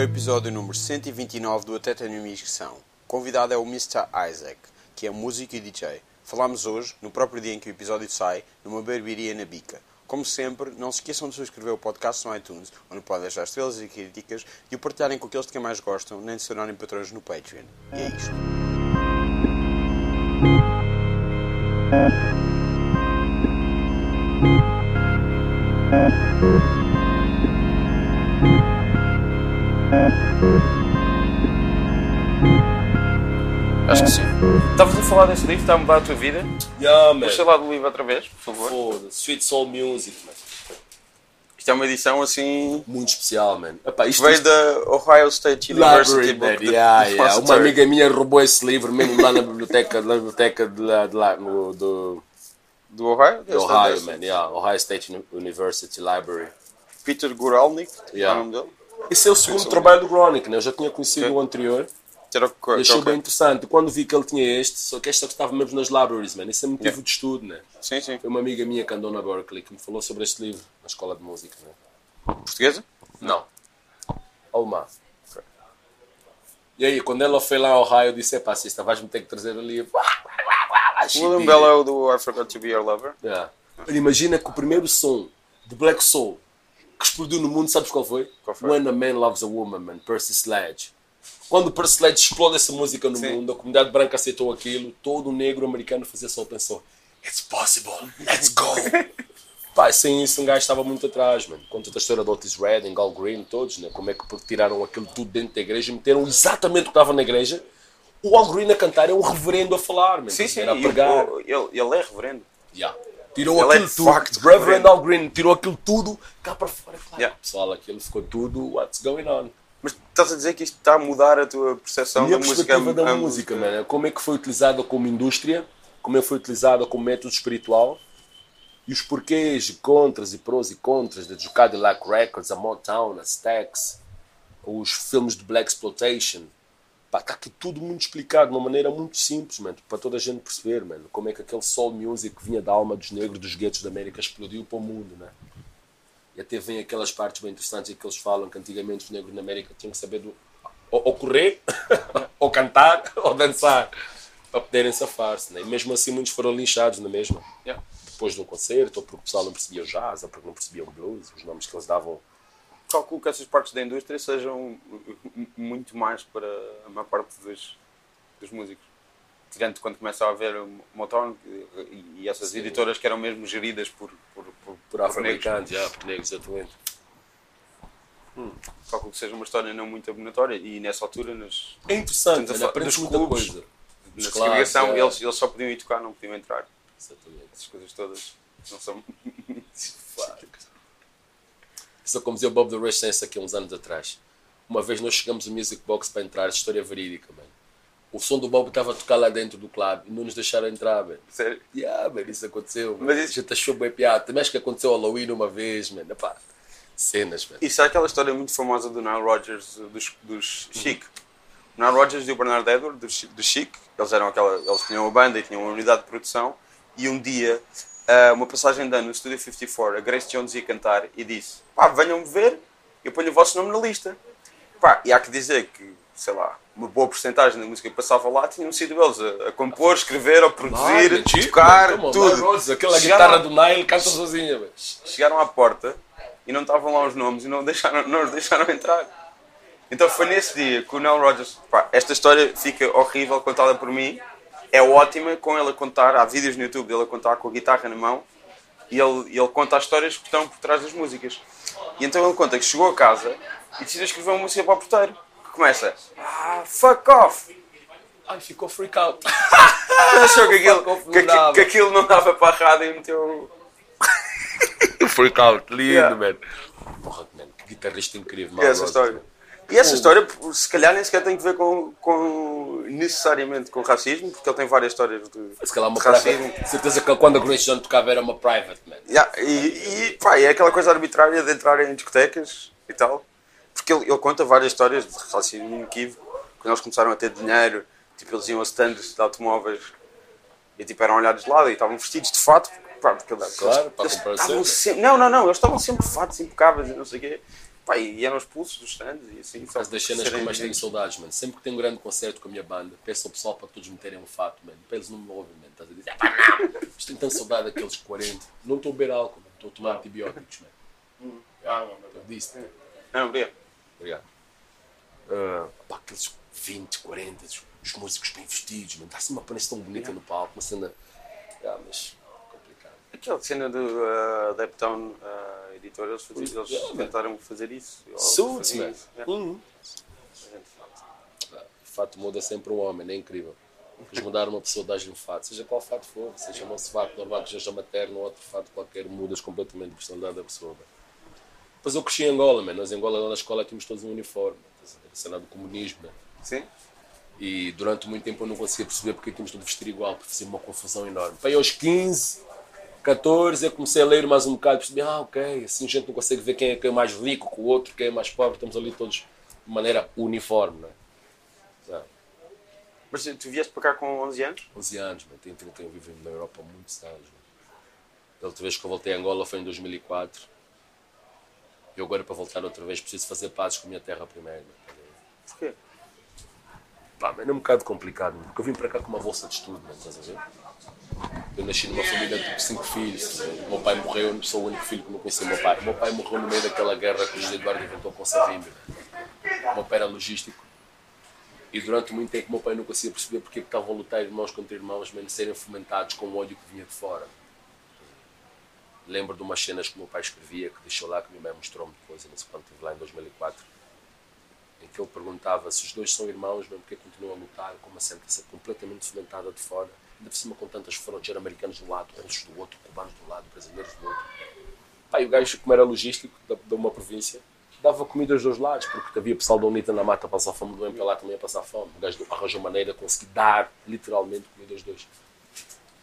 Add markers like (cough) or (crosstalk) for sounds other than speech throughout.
é o episódio número 129 do Até Tenho Missão. O convidado é o Mr. Isaac, que é músico e DJ. Falámos hoje, no próprio dia em que o episódio sai, numa barbearia na Bica. Como sempre, não se esqueçam de subscrever o podcast no iTunes, onde podem deixar estrelas e críticas, e o partilharem com aqueles de quem mais gostam, nem de se tornarem patrões no Patreon. E é isto. Acho que sim. Estavas a falar desse livro, está a mudar a tua vida? Yeah, man. Puxa lá do livro outra vez, por favor. Foda-se. Sweet Soul Music, man. Isto é uma edição assim. Muito especial, man. Epá, isto Veio da Ohio State University Library, man. Book Yeah, yeah. (laughs) Uma amiga minha roubou esse livro mesmo lá na biblioteca, na biblioteca de lá, de lá no, do, Do Ohio? de Ohio, man. Yeah, Ohio State Uni- University Library. Peter Guralnik, Yeah. é o nome dele. Esse é o segundo trabalho do Gronick, né? Eu já tinha conhecido Ok. o anterior Que era o que- e que achei bem interessante. Quando vi que ele tinha este, só que este estava mesmo nas libraries, man. Isso é motivo de estudo, né? Sim, sim. Foi uma amiga minha que andou na Berkeley que me falou sobre este livro, na escola de música, né? Portuguesa? Não. Alemã. E aí, quando ela foi lá ao Ohio, eu disse: Epá, Cista, vais-me ter que trazer o livro. O William Bell é o do I Forgot to Be Your Lover. Yeah. Imagina que o primeiro som de Black Soul que explodiu no mundo, sabes qual foi? Qual foi? When a Man Loves a Woman, man, Percy Sledge. Quando o Percy Sledge explode essa música no Sim. mundo, a comunidade branca aceitou aquilo, todo o negro americano fazia só pensou: It's possible, let's go! (laughs) Pá, sem isso um gajo estava muito atrás, mano. Conta a história de Otis Redding, Al Green, todos, né? Como é que tiraram aquilo tudo dentro da igreja e meteram exatamente o que estava na igreja. O Al Green a cantar é um reverendo a falar, mano. Sim, sim. Era a pregar. ele, ele é reverendo. Yeah. Tirou Ele é aquilo de tudo. facto Reverend. Al Green tirou aquilo tudo cá para fora. Claro, Yeah. Pessoal, aquilo ficou tudo. What's going on? Mas estás a dizer que isto está a mudar a tua percepção minha da música? perspectiva da a- música, mano. Como é que foi utilizada como indústria, como é que foi utilizada como método espiritual e os porquês, e contras e prós e contras da Cadillac Records, a Motown, a Stax, os filmes de Black Exploitation. Está aqui tudo muito explicado de uma maneira muito simples, mano, para toda a gente perceber, mano, como é que aquele soul music que vinha da alma dos negros dos guetos da América explodiu para o mundo, né? E até vem aquelas partes bem interessantes em que eles falam que antigamente os negros na América tinham que saber do, ou, ou correr, (laughs) ou cantar, (laughs) ou dançar, para poderem safar-se. Né? E mesmo assim muitos foram linchados na mesma. Yeah. Depois de um concerto, ou porque o pessoal não percebia o jazz, ou porque não percebia o blues, os nomes que eles davam. Calculo que essas partes da indústria sejam muito mais para a maior parte dos, dos músicos. Tirando quando começa a haver Motown e, e essas Sim. editoras que eram mesmo geridas por, por, por, Por afro-americanos, yeah, por negros, exatamente. Calculo que seja uma história não muito abominatória e nessa altura nas, É interessante, aprendes muita clubes, coisa. na segregação clubes, eles, eles só podiam ir tocar, não podiam entrar. Exatamente. Essas coisas todas não são. (laughs) Isso é como dizia o Bob the Rush Sense aqui há uns anos atrás. Uma vez nós chegamos ao Music Box para entrar, história verídica, mano. O som do Bob estava a tocar lá dentro do clube e não nos deixaram entrar, mano. Sério? Yeah, man, isso aconteceu. Mas isso- A gente achou bem piada. Também acho que aconteceu Halloween uma vez, mano. Epá, cenas, mano. Isso é aquela história muito famosa do Nile Rodgers, dos, dos Chic. O Nile Rodgers e o Bernard Edward, dos, dos Chic, eles, eram aquela, eles tinham uma banda e tinham uma unidade de produção. E um dia, ah, uma passagem de ano no Studio 54, a Grace Jones ia cantar e disse: pá, venham-me ver, eu ponho o vosso nome na lista. Pá, e há que dizer que, sei lá, uma boa porcentagem da música que passava lá tinham sido eles a, a compor, escrever, a produzir, a tocar, tudo. aquela Chegaram- guitarra do Nile canta sozinha, chegaram à porta e não estavam lá os nomes e não, deixaram, não os deixaram entrar. Então foi nesse dia que o Nile Rodgers. Pá, esta história fica horrível contada por mim. É ótima com ele a contar. Há vídeos no YouTube dele a contar com a guitarra na mão e ele, ele conta as histórias que estão por trás das músicas. E então ele conta que chegou a casa e decidiu escrever uma música para o porteiro. Que começa: Ah, fuck off! Ai, ficou freak out. (laughs) Achou que aquilo, off que, não dava. aquilo- que aquilo não dava para a rádio e meteu. (laughs) freak out, lindo, Yeah. mano. Porra, mano, que guitarrista incrível. E essa história. E essa história, se calhar, nem sequer tem que ver com, com necessariamente com racismo, porque ele tem várias histórias de. Se calhar uma de racismo. private. Certeza que quando a Grace Jones tocava era uma private, man. Yeah, e, e pá, é aquela coisa arbitrária de entrar em discotecas e tal, porque ele, ele conta várias histórias de racismo inequívoco. Quando eles começaram a ter dinheiro, tipo, eles iam a stands de automóveis e tipo, eram olhados de lado e estavam vestidos de fato. Pá, porque eles- Claro, para eles comprar estavam sempre. Não, não, não, eles estavam sempre de fatos impecáveis e não sei o quê. Pá, e eram expulsos dos stands e assim. Por causa das cenas que mais tenho saudades, mano. Sempre que tem um grande concerto com a minha banda, peço ao pessoal para todos meterem um fato, mano. Para eles não me ouvem, mano. Estás a dizer, pá, não! Mas tenho tanta saudade daqueles 40. Não estou a beber álcool, mano. Estou a tomar antibióticos, mano. Ah, não, Eu disse, mano. Não, obrigado. Obrigado. Ah, pá, aqueles 20, 40, os, os músicos bem vestidos, mano. Está-se uma aparência tão bonita no palco, uma cena. Ah, mas. complicado. Aquela cena do uh, Deptown uh, Editor, eles, faziam, eles Yeah, man. tentaram fazer isso. Suits, man. Yeah. Uhum. Fato muda sempre um homem, é incrível. Eles mudaram uma pessoa, dás-lhe um fato, seja qual fato for, seja um fato normal que seja materno ou outro fato qualquer, mudas completamente a personalidade da pessoa. man. Depois eu cresci em Angola, man. nós em Angola, na escola, tínhamos todos um uniforme, estás a ver? a cena do comunismo. man. Sim? E durante muito tempo eu não conseguia perceber porque tínhamos tudo vestir igual, porque fazia uma confusão enorme. Para aos 15, 14, eu comecei a ler mais um bocado, percebi, ah, ok, assim a gente não consegue ver quem é, quem é mais rico que o outro, quem é mais pobre, estamos ali todos de maneira uniforme, não é? Sabe? Mas tu vieste para cá com 11 anos? 11 anos, man. tenho 31, vivo na Europa há muitos anos. A última vez que eu voltei a Angola foi em 2004. E agora para voltar outra vez preciso fazer pazes com a minha terra primeiro. Porquê? Pá, man, é um bocado complicado, man, porque eu vim para cá com uma bolsa de estudo, man, estás a ver? Eu nasci numa família de cinco filhos. O meu pai morreu, sou o único filho que não conhecia o meu pai. O meu pai morreu no meio daquela guerra que o José Eduardo inventou com o Savimbi. O meu pai era logístico. E durante muito tempo meu pai não conseguia perceber porque é estavam a lutar irmãos contra irmãos, mesmo serem fomentados com o ódio que vinha de fora. Lembro de umas cenas que meu pai escrevia, que deixou lá, que minha mãe mostrou-me depois, quando estive lá em 2004, em que ele perguntava se os dois são irmãos, mesmo porque continuam a lutar com uma sentença completamente fomentada de fora, por cima com tantas fronteiras americanos de um lado, russos do outro, cubanos do lado, brasileiros do outro. Pá, e o gajo, como era logístico da- de uma província, dava comida aos dois lados, porque havia pessoal da UNITA na mata a passar fome, do MPLA também a passar fome. O gajo arranjou maneira de conseguir dar, literalmente, comida aos dois.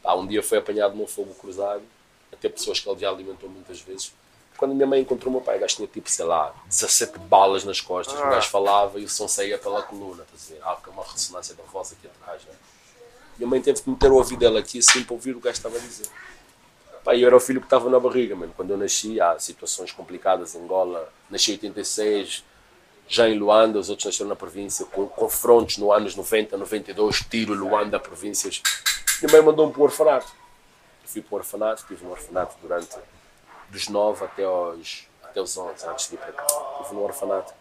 Pá, um dia foi apanhado num fogo cruzado, até pessoas que ele já alimentou muitas vezes. Quando a minha mãe encontrou o meu pai, o gajo tinha tipo, sei lá, 17 balas nas costas, o gajo falava e o som saía pela coluna, estás a ver? Há uma ressonância da voz aqui atrás, né? Minha mãe teve que meter o ouvido dela aqui assim para ouvir o que estava a dizer. Pá, eu era o filho que estava na barriga, mano. Quando eu nasci, há situações complicadas em Angola. Nasci em 86, já em Luanda, os outros nasceram na província, com confrontos no anos 90, 92, tiro Luanda, províncias. Minha mãe mandou-me para o orfanato. Eu fui para o orfanato, estive no orfanato durante dos 9 até aos, até aos 11, antes de ir para cá. Estive no orfanato.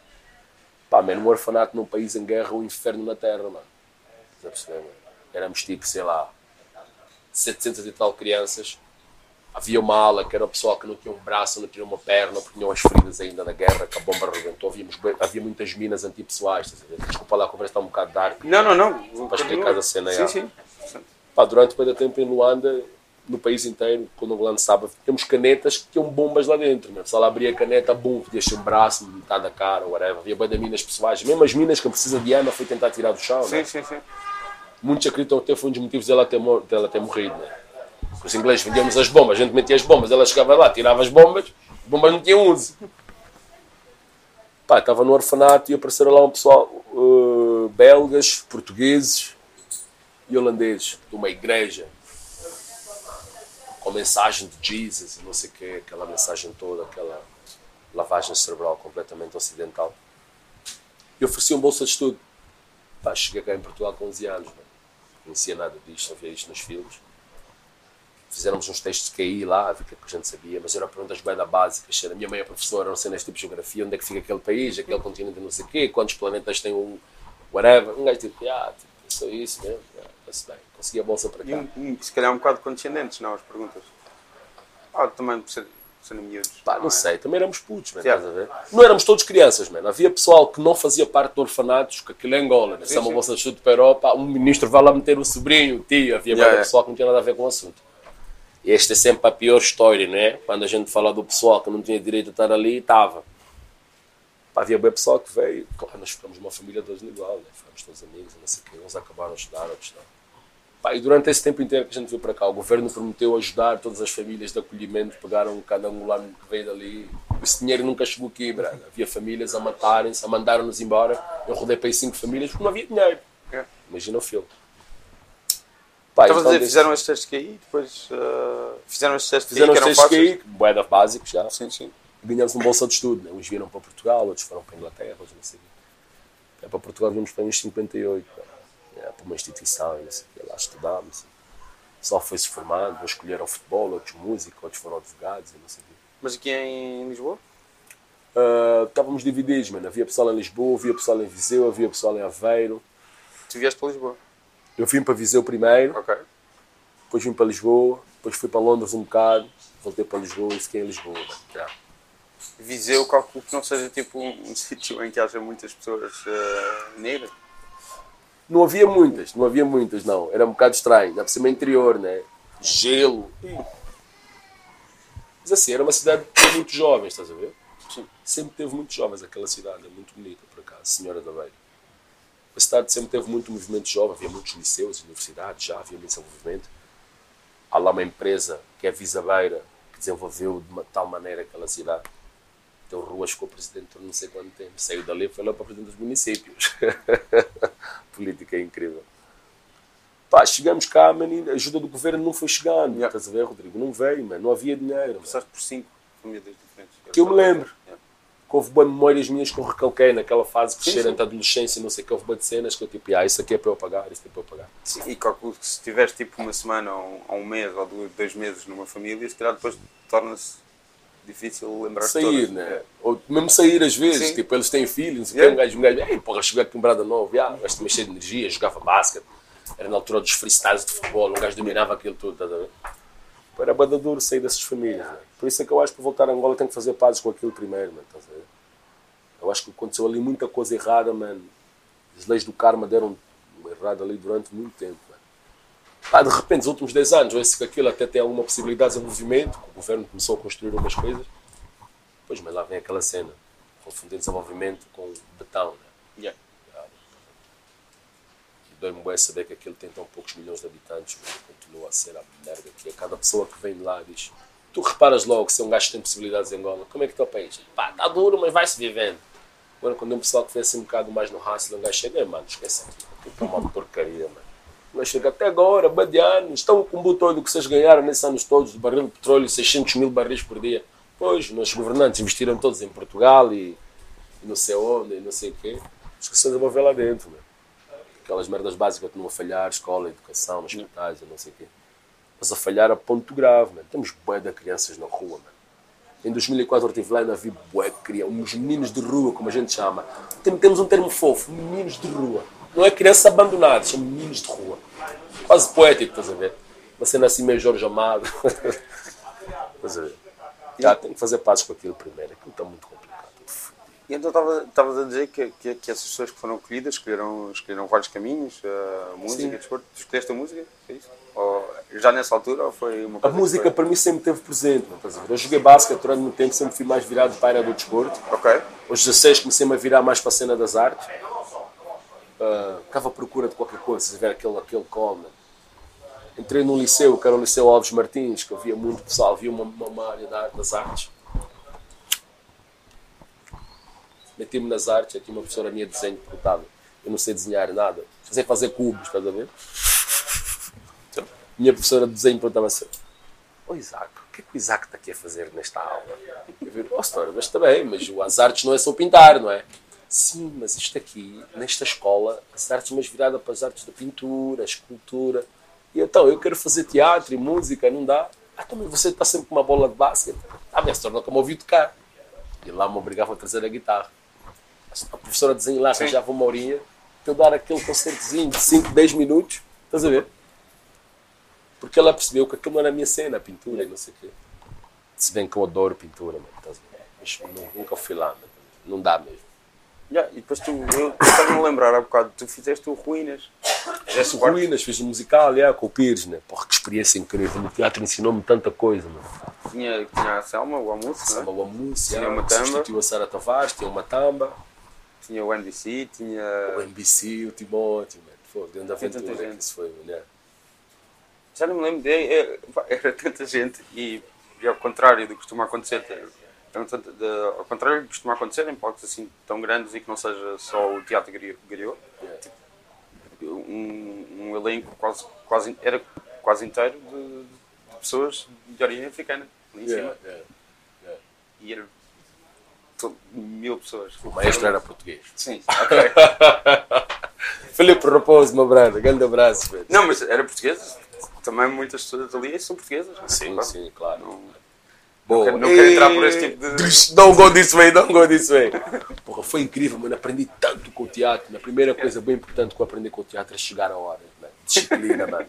Pá, mano, um orfanato num país em guerra, um inferno na terra, mano. Estás a mano? Éramos tipo, sei lá, 700 e tal crianças. Havia uma ala que era o pessoal que não tinha um braço, não tinha uma perna, porque tinham as feridas ainda da guerra, que a bomba arrebentou. Havíamos, havia muitas minas antipessoais. ver? Desculpa lá, a conversa está um bocado dark. Não, não, não. Para explicar a cena, Sim, já. sim. Pá, durante muito tempo em Luanda, no país inteiro, quando o angolano sabe, temos canetas que tinham bombas lá dentro. Né? Se ela abria a caneta, bum, ser um braço, metade da cara, whatever. Havia bem de minas pessoais. Mesmo as minas que precisa de arma foi tentar tirar do chão. né? Sim, sim, sim. Muitos acreditam que até foi um dos motivos dela ter, dela ter morrido. Né? Os ingleses vendíamos as bombas, a gente metia as bombas, ela chegava lá, tirava as bombas, as bombas não tinham uso. Pá, estava no orfanato e apareceram lá um pessoal, uh, belgas, portugueses e holandeses, de uma igreja, com mensagem de Jesus e não sei o quê, aquela mensagem toda, aquela lavagem cerebral completamente ocidental. E ofereciam bolsa de estudo. Pá, cheguei cá em Portugal com 11 anos, não conhecia nada disto, só via isto nos filmes. Fizemos uns testes de QI lá, a que é a gente sabia, mas eram perguntas bem básicas. A minha mãe é professora, não sei neste tipo de geografia, onde é que fica aquele país, aquele continente, não sei o quê, quantos planetas tem um whatever. Um gajo tipo, ah, tipo, só isso mesmo, ah, está-se bem. Consegui a bolsa para E, cá. um- se calhar um bocado condescendentes, não, as perguntas. Ah, também serem miúdos. Pá, não é? sei, também éramos putos, man, estás a ver? Não éramos todos crianças, man. havia pessoal que não fazia parte de orfanatos, que aquilo é Angola, né? se é uma bolsa de estudo para a Europa, um ministro vai lá meter o sobrinho, o tio, havia Yeah, yeah. pessoal que não tinha nada a ver com o assunto. E esta é sempre a pior história, né? Quando a gente fala do pessoal que não tinha direito a estar ali, estava. Havia bem pessoal que veio, claro, nós ficamos uma família todos igual, né? ficamos todos amigos, não sei o quê, uns acabaram a estudar, outros não. Pá, e durante esse tempo inteiro que a gente veio para cá, o governo prometeu ajudar todas as famílias de acolhimento, pegaram cada angolano que veio dali. Esse dinheiro nunca chegou aqui, brada. Havia famílias a matarem-se, a mandaram-nos embora. Eu rodei para aí cinco famílias porque não havia dinheiro. É. Imagina o filme. Pá, Estavas então a dizer, desse- fizeram estes testes que aí, depois ah, fizeram estes testes fizeram que eram testes fáceis. que aí, boeda básicos já. Sim, sim. Ganhámos uma bolsa de estudo. Né? Uns vieram para Portugal, outros foram para a Inglaterra, outros não sei o quê. É, para Portugal vimos para uns 58, né? É, para uma instituição, e não sei o quê. lá estudámos. O pessoal foi-se formando, uns escolheram futebol, outros música, outros foram advogados e não sei o quê. Mas aqui em Lisboa? Ah, estávamos divididos, mano. Havia pessoal em Lisboa, havia pessoal em Viseu, havia pessoal em Aveiro. Tu vieste para Lisboa? Eu vim para Viseu primeiro, Ok. depois vim para Lisboa, depois fui para Londres um bocado, voltei para Lisboa e fiquei em Lisboa. mano. Já. Viseu, calculo que não seja tipo um, um (laughs) sítio em que haja muitas pessoas eh, negras. Não havia muitas, não havia muitas, não. Era um bocado estranho. Por cima interior, né? Gelo. Mas assim, era uma cidade que tinha muitos jovens, estás a ver? Sim. Sempre teve muitos jovens aquela cidade, é muito bonita, por acaso, Senhora da Beira. A cidade sempre teve muito movimento jovem, havia muitos liceus, universidades, já havia muito desenvolvimento. Há lá uma empresa, que é a Visa Beira, que desenvolveu de uma tal maneira aquela cidade. Então Ruas ficou presidente por não sei quanto tempo. Saiu dali e foi lá para presidente dos municípios. (laughs) Política é incrível. Pá, chegamos cá, a ajuda do governo não foi chegando. Yeah. Estás a ver, Rodrigo? Não veio, mano. Não havia dinheiro. Passaste por cinco famílias diferentes. Que eu me lembro. Yeah. Que houve boas memórias minhas que eu recalquei naquela fase, Sim, crescer sim. entre a adolescência não sei que, houve boas cenas que eu tipo, ah, isso aqui é para eu pagar, isso é para eu pagar. Sim, e calculo que se tiveres tipo uma semana ou um, mês ou dois meses numa família, se calhar depois torna-se difícil lembrar sair, né? Ou mesmo sair às vezes, Sim. tipo, eles têm filhos, não sei o Yeah. um gajo, um gajo, ei, porra, cheguei aqui um brada novo, ah, o gajo também cheio de energia, jogava basquete, era na altura dos freestyles de futebol, um gajo dominava aquilo tudo, estás a ver? Era bada duro sair dessas famílias, né? Por isso é que eu acho que para voltar a Angola tem que fazer pazes com aquilo primeiro, mano, estás a ver? Eu acho que aconteceu ali muita coisa errada, mano. As leis do karma deram errado ali durante muito tempo. Pá, de repente, nos últimos 10 anos, esse que aquilo até tem alguma possibilidade de desenvolvimento, que o governo começou a construir umas coisas. Pois, mas lá vem aquela cena, confundir desenvolvimento com betão, né? Yeah. E dói-me bué saber que aquilo tem tão poucos milhões de habitantes, mas continua a ser a merda que é. Cada pessoa que vem de lá diz, tu reparas logo se é um gajo que tem possibilidades em Angola, como é que está o país? Pá, está duro, mas vai-se vivendo. Agora, quando é um pessoal que vem assim um bocado mais no hustle, um gajo chega, "Ei, mano, esquece aqui, aquilo é uma porcaria, mano. Mas chega até agora, badiano, estão com o botão que vocês ganharam nesses anos todos, do barril de petróleo, 600 mil barris por dia. Pois, nossos governantes investiram todos em Portugal e, e não sei onde, e não sei o quê. Esqueceram de desenvolver lá dentro, mano. Aquelas merdas básicas que continuam a falhar, escola, educação, hospitais não sei o quê. Mas a falhar a ponto grave, mano. Temos bué de crianças na rua, mano. Em 2004 eu estive lá e ainda vi bué crianças, uns meninos de rua, como a gente chama. Tem- Temos um termo fofo, meninos de rua. Não é crianças abandonadas, são meninos de rua. Quase poético, estás a ver? Uma cena assim meio Jorge Amado. (laughs) estás a ver? Já, tem que fazer pazes com aquilo primeiro, aquilo está muito complicado. E então estava- estavas a dizer que, que, que essas pessoas que foram acolhidas escolheram, escolheram vários caminhos, a música, desporto. Escolheste a música? É isso? Ou, já nessa altura ou foi uma A música foi- para mim sempre esteve presente. Eu joguei basquete durante muito tempo, sempre fui mais virado para a área do desporto. Ok. Aos 16 comecei-me a virar mais para a cena das artes. Ah, Ficava à procura de qualquer coisa, se tiver aquele, aquele né? Entrei num liceu, que era o Liceu Alves Martins, que havia muito pessoal, havia uma, uma, área da das artes. Meti-me nas artes, aqui uma professora minha de desenho perguntava. Eu não sei desenhar nada. Sei fazer cubos, estás a ver? Minha professora de desenho perguntava assim: Ô Isaac, o que é que o Isaac está aqui a fazer nesta aula? Eu digo, oh, senhora, mas está bem, mas as artes não é só pintar, não é? Sim, mas isto aqui, nesta escola, as artes mais virada para as artes da pintura, escultura. E então, eu quero fazer teatro e música, não dá? Ah, também você está sempre com uma bola de basquete. Ah, bem, se tornou como ouvi tocar. E lá me obrigava a trazer a guitarra. A professora de desenho lá arranjava uma horinha para eu dar aquele concertozinho de 5, 10 minutos. Estás a ver? Porque ela percebeu que aquilo não era a minha cena, a pintura e não sei o quê. Se bem que eu adoro pintura, mano, estás a ver? Mas nu- nunca fui lá, mano. não dá mesmo. Yeah, e depois tu, eu estava-me a lembrar há bocado, tu fizeste o Ruínas. Fizeste o. Ruínas, fiz um musical, yeah, com o Pires, né? Porra, que experiência incrível. O teatro ensinou-me tanta coisa, mano. Tinha, tinha a Selma, o almoço, Samba não é? Wamus, Tinha uma que tamba. substituiu a Sara Tavares, tinha uma tamba, tinha o NBC, tinha. o NBC, o Timóteo, mano. Foi grande aventura que gente. isso foi, mano. Já não me lembro, de, é, pá, era tanta gente e, e ao contrário do que costuma acontecer, tanta- de- ao contrário que costuma acontecer em palcos assim tão grandes e que não seja só o teatro Gariô, Yeah. um, um elenco quase, quase, era quase inteiro de, de pessoas de origem africana, ali em Yeah, cima. yeah, yeah. E era to- mil pessoas. O maestro era português. Sim, (laughs) ok. Filipe Raposo, meu brother, grande abraço. Não, mas era portuguesa. Também muitas pessoas ali são portuguesas. Sim, Claro. sim, claro. Não- Bom, quero- não quero entrar por esse tipo de- Don't go this way, don't go this way. Porra, foi incrível, mano. Aprendi tanto com o teatro. A primeira coisa bem importante que eu aprendi com o teatro é chegar a hora, mano. Disciplina, mano.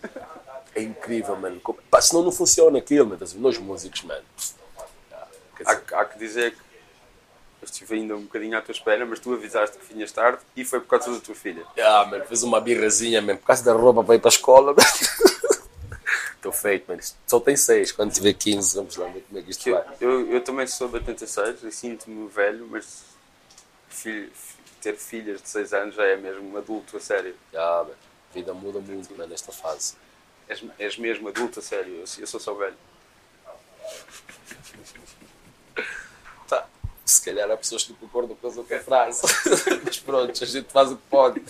É incrível, mano. Pá, senão não funciona aquilo, mano. Nós músicos, mano. Dizer, Há, há que dizer que eu estive ainda um bocadinho à tua espera, mas tu avisaste que vinhas tarde e foi por causa da tua filha. Ah, mano, fez uma birrazinha, mano, por causa da roupa para ir para a escola, mano. (laughs) Estou feito. Isto Só tem seis. Quando tiver 15, vamos lá ver como é que isto vai. eu, eu também sou de 86 e sinto-me velho, mas filho- ter filhas de 6 anos já é mesmo um adulto a sério. Ah. A vida muda muito, mano, nesta fase. És, és mesmo adulto a sério, eu, eu sou só velho. Tá. Se calhar há pessoas que concordam com a outra frase. (laughs) Mas pronto, a gente faz o que pode.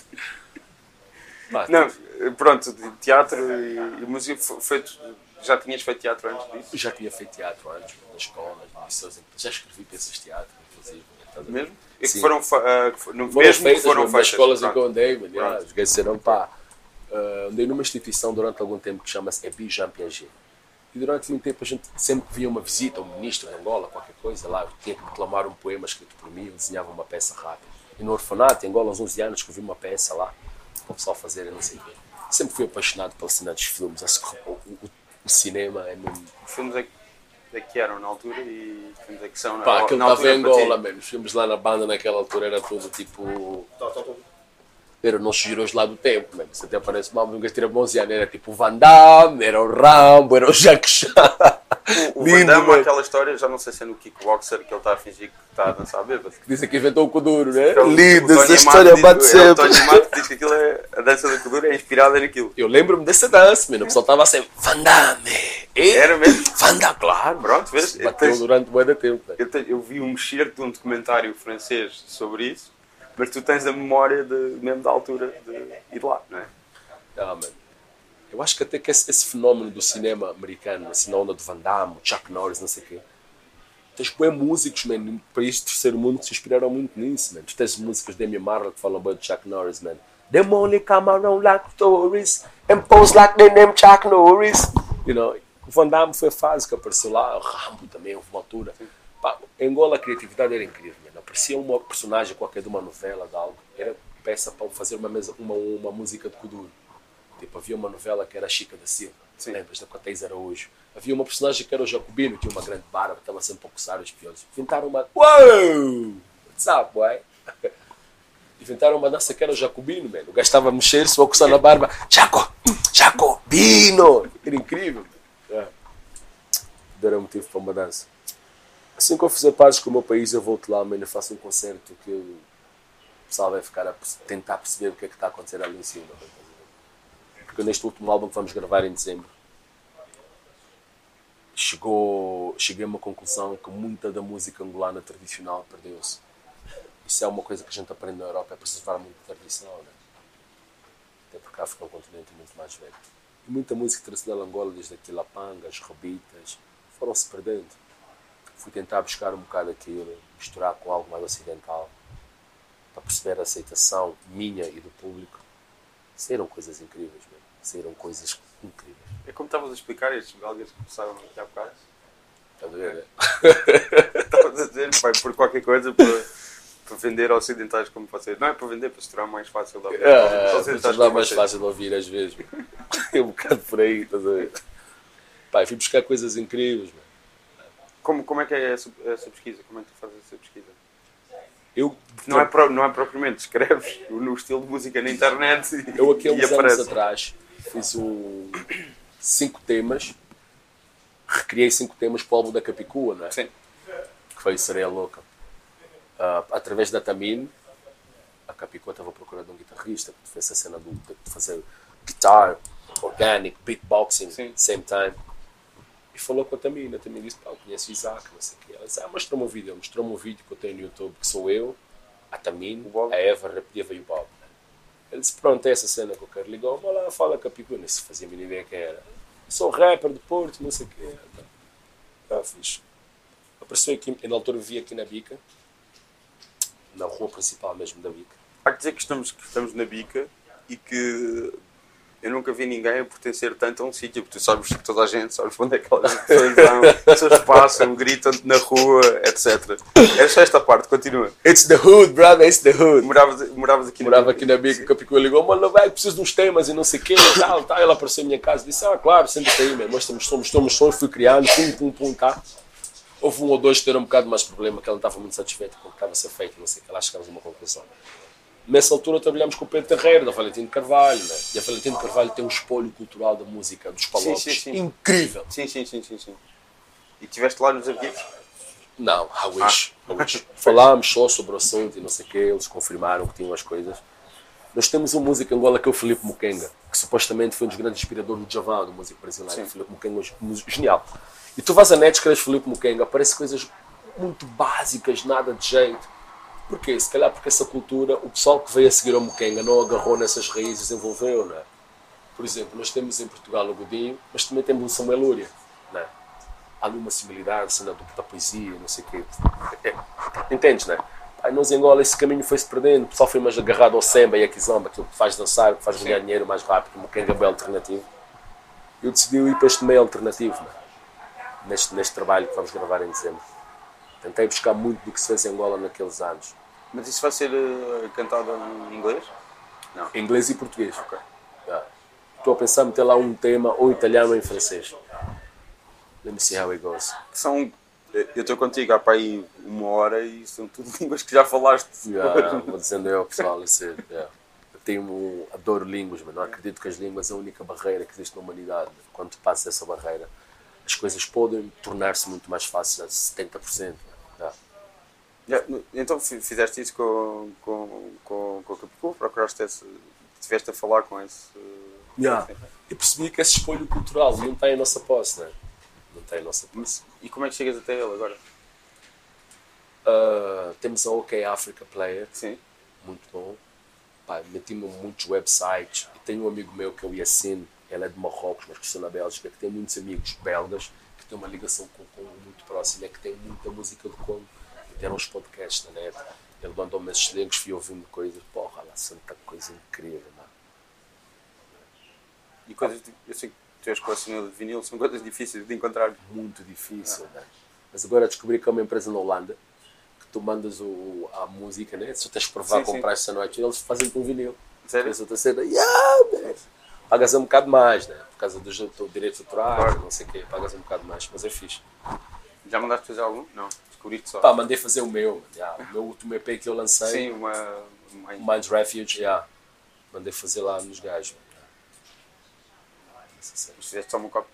Não, pronto, de teatro e, e música foi- já tinhas feito teatro antes disso? Já tinha feito teatro antes, na escola, liceu, já escrevi peças de teatro, ver? Mesmo? E que Sim. foram, fo- no- mesmo feitas que foram nas feitas. escolas em que pronto. eu andei, Pronto. os disseram, pá, ah, andei numa instituição durante algum tempo que chama-se Ebi Jean Piaget. E durante muito tempo a gente sempre via uma visita, um ministro de Angola, qualquer coisa lá, eu tinha que declamar um poema escrito por mim, eu desenhava uma peça rápida. E no orfanato, em Angola, aos 11 anos, escrevi uma peça lá, para o pessoal fazer, não sei o quê. Sempre fui apaixonado pelos cenários de filmes, acho que o, o- o cinema é mesmo Que filmes é que, é que eram na altura e filmes é que são na, Pá, aquilo estava altura em? Angola, mano. Os filmes lá na banda naquela altura era tudo tipo. Era nossos giros lá do tempo, mano. Se até parece mal, nunca tira bons anos. Era tipo o Van Damme, era o Rambo, era o Jack Chan. O Lindo, Van Damme, mano. aquela história, já não sei se é no kickboxer que ele está a fingir que está a dançar bêbado. Dizem que inventou o Kuduro, né? Então, Lindo, o Tony essa história diz- bate é, O sempre. Tony Mato diz que aquilo é, a dança da Kudura é inspirada naquilo. Eu lembro-me dessa dança, mano. O pessoal estava sempre Van Damme. E? Era mesmo? Van Damme, claro. Pronto, vês? Bateu Tens- durante muito tempo, velho. Eu, te- eu vi um excerto de um documentário francês sobre isso, mas tu tens a memória de, mesmo da altura de ir lá, não é? Ah, mano. Eu acho que até que esse, esse fenómeno do cinema americano, assim, na onda do Van Damme, Chuck Norris, não sei o quê, tens bem músicos, man, no país do terceiro mundo que se inspiraram muito nisso, man. Tu tens músicas de Demi Marley que falam bem do Chuck Norris, man. Them only come around like tourists and pose like they name Chuck Norris. You know, o Van Damme foi a fase que apareceu lá, o Rambo também, houve uma altura. Pá, em Angola a criatividade era incrível, man. Aparecia uma personagem qualquer de uma novela, de algo, era peça para fazer uma, mesa, uma, uma música de Kuduro. Tipo, havia uma novela que era a Chica da Silva. Sim. Lembras da Cotéis Araújo? Havia uma personagem que era o Jacobino, tinha uma grande barba, estava sempre a coçar os piores. Inventaram uma. Uou! What's up, boy? (laughs) Inventaram uma dança que era o Jacobino, mano. O gajo estava a mexer, só a coçar na barba. Jaco! Jacobino! Era incrível. É. Era motivo para uma dança. Assim que eu fizer pazes com o meu país, eu volto lá, mano. Faço um concerto que o pessoal vai ficar a tentar perceber o que é que está a acontecer ali em cima. Neste último álbum que vamos gravar em dezembro, chegou, cheguei a uma conclusão que muita da música angolana tradicional perdeu-se. Isso é uma coisa que a gente aprende na Europa, é preservar muito a tradição, né? Até porque a África é um continente muito mais velho. E muita música tradicional angola, desde aqui Lapanga, as rebitas, foram-se perdendo. Fui tentar buscar um bocado aquilo, misturar com algo mais ocidental, para perceber a aceitação minha e do público. Saíram coisas incríveis, mesmo. Saíram coisas incríveis. É como estavas a explicar estes belgas que começaram aqui há bocado. Estás a ver? (laughs) Estavas a dizer, vai por qualquer coisa para, para vender ocidentais como vocês. Não é para vender, para se tornar mais fácil de ouvir. É, para como tornar mais vocês. fácil de ouvir às vezes. (laughs) É um bocado por aí, estás a ver? Eu fui buscar coisas incríveis, mano. Como, como é que é essa, essa pesquisa? Como é que tu fazes essa pesquisa? Eu, Não é, pro- não é propriamente, escreves (laughs) no estilo de música na internet e, eu uns anos aparece. atrás fiz um, cinco temas, recriei cinco temas para o álbum da Capicua, não é? Sim. que foi Sereia Louca. Ah, através da Tamine, a Capicua estava procurando um guitarrista que fez a cena do, de fazer guitar, organic, beatboxing, Sim. same time. E falou com a Tamine, a Tamine disse, pá, eu conheço o Isaac, não sei o quê. Ela disse, ah, mostrou-me um vídeo, mostrou-me um vídeo que eu tenho no YouTube, que sou eu, a Tamine, O Bob. a Eva, a Repetieva e o Bob. Ele disse, pronto, é essa cena que eu quero. Ligou, vou lá, fala com a Capicua. Nem se fazia a mínima ideia quem era. Sou rapper de Porto, não sei o quê. Ah, fixe apareceu aqui, eu na altura vivia aqui na Bica, na rua principal mesmo da Bica. Há que dizer que estamos, que estamos na bica e que eu nunca vi ninguém a pertencer tanto a um sítio, porque tu sabes que toda a gente, sabes onde é que aquelas pessoas vão, as pessoas passam, gritam na rua, etc. É só esta parte, continua. It's the hood, brother, it's the hood. Moravas, moravas aqui Morava aqui na Bica, o Capicua ligou, mano, vai, preciso de uns temas e não sei o quê, tal, tal. Ela apareceu em minha casa disse, ah, claro, senta-te aí, nós estamos, somos, somos sons, fui criando, pum, pum, pum, tá. Houve um ou dois que tiveram um bocado mais problema, que ela não estava muito satisfeita com o que estava a ser feito, não sei o que, lá chegámos a uma conclusão. Nessa altura trabalhámos com o Pedro Terreiro, da Valentino Carvalho, né? e a Valentino Carvalho tem um espólio cultural da música, dos palopes, sim, sim. incrível. Sim, sim, sim, sim, sim. E estiveste lá nos arquivos? Não, I wish. I wish. Falámos só sobre o assunto e não sei o quê, eles confirmaram que tinham as coisas. Nós temos um músico em Angola que é o Filipe Mukenga, que supostamente foi um dos grandes inspiradores do Javan, do músico brasileiro. Sim. Filipe Mukenga é um genial. E tu vais a net, escreves Filipe Mukenga, aparece coisas muito básicas, nada de jeito. Porquê? Se calhar porque essa cultura, o pessoal que veio a seguir ao Mukenga não agarrou nessas raízes e desenvolveu, não é? Por exemplo, nós temos em Portugal o Godinho, mas também temos o Samuel Lúria, não é? Há ali uma similaridade, cena do- da poesia, não sei o quê. É- entendes, não é? Pá, nós em Angola esse caminho foi-se perdendo, o pessoal foi mais agarrado ao samba e a kizomba, aquilo que faz dançar, que faz ganhar dinheiro mais rápido, o Mukenga é bem alternativo. Eu decidi ir para este meio alternativo, não é? neste, neste trabalho que vamos gravar em dezembro. Tentei buscar muito do que se fez em Angola naqueles anos. Mas isso vai ser eh, cantado em inglês? Não. Inglês e português. Ok. Já. Estou a pensar em meter lá um tema ou em italiano ou em francês. Let me see how it goes. São. Eu estou contigo há para aí uma hora e são tudo (laughs) línguas que já falaste. Já, vou dizendo eu, pessoal, isso é, já. Eu tenho, adoro línguas, mas não acredito que as línguas são a única barreira que existe na humanidade. Quando tu passas essa barreira, as coisas podem tornar-se muito mais fáceis a 70%. Já. Então fi- fizeste isso com, com, com, com o Capicu? Procuraste esse. Estiveste a falar com esse. Já. Eu percebi que esse espolho cultural não tem a nossa posse, não é? Não tem a nossa posse. E como é que chegas até ele agora? Ah, temos a OK Africa Player, Sim. muito bom. Meti-me em muitos websites. E tenho um amigo meu que é o Yassine, ele é de Marrocos, mas cresceu na Bélgica, que tem muitos amigos belgas que têm uma ligação com o Congo muito próxima, é que tem muita música do Congo. Deram uns podcasts na net. Ele mandou-me esses links, fui ouvindo coisas. Porra, lá santa coisa incrível, mano. E coisas. de- Eu sei que tu és colecionador de vinil, são coisas difíceis de encontrar. muito difícil, né? Mas agora descobri que é uma empresa na Holanda que tu mandas o, a música, né? Se tu tens que provar comprar essa noite, eles fazem-te um vinil. Sério? Outra cena, yeah, man. Pagas um bocado mais, né? Por causa do direitos autorais, Claro. não sei o quê, pagas um bocado mais, mas é fixe. Já mandaste fazer algum? Não. Descobriste só. Pá, mandei fazer o meu, yeah. o meu último EP que eu lancei, Sim, uma. uma... o Mind Refuge, yeah. mandei fazer lá nos gajos. cena. Mas fizeste só uma cópia.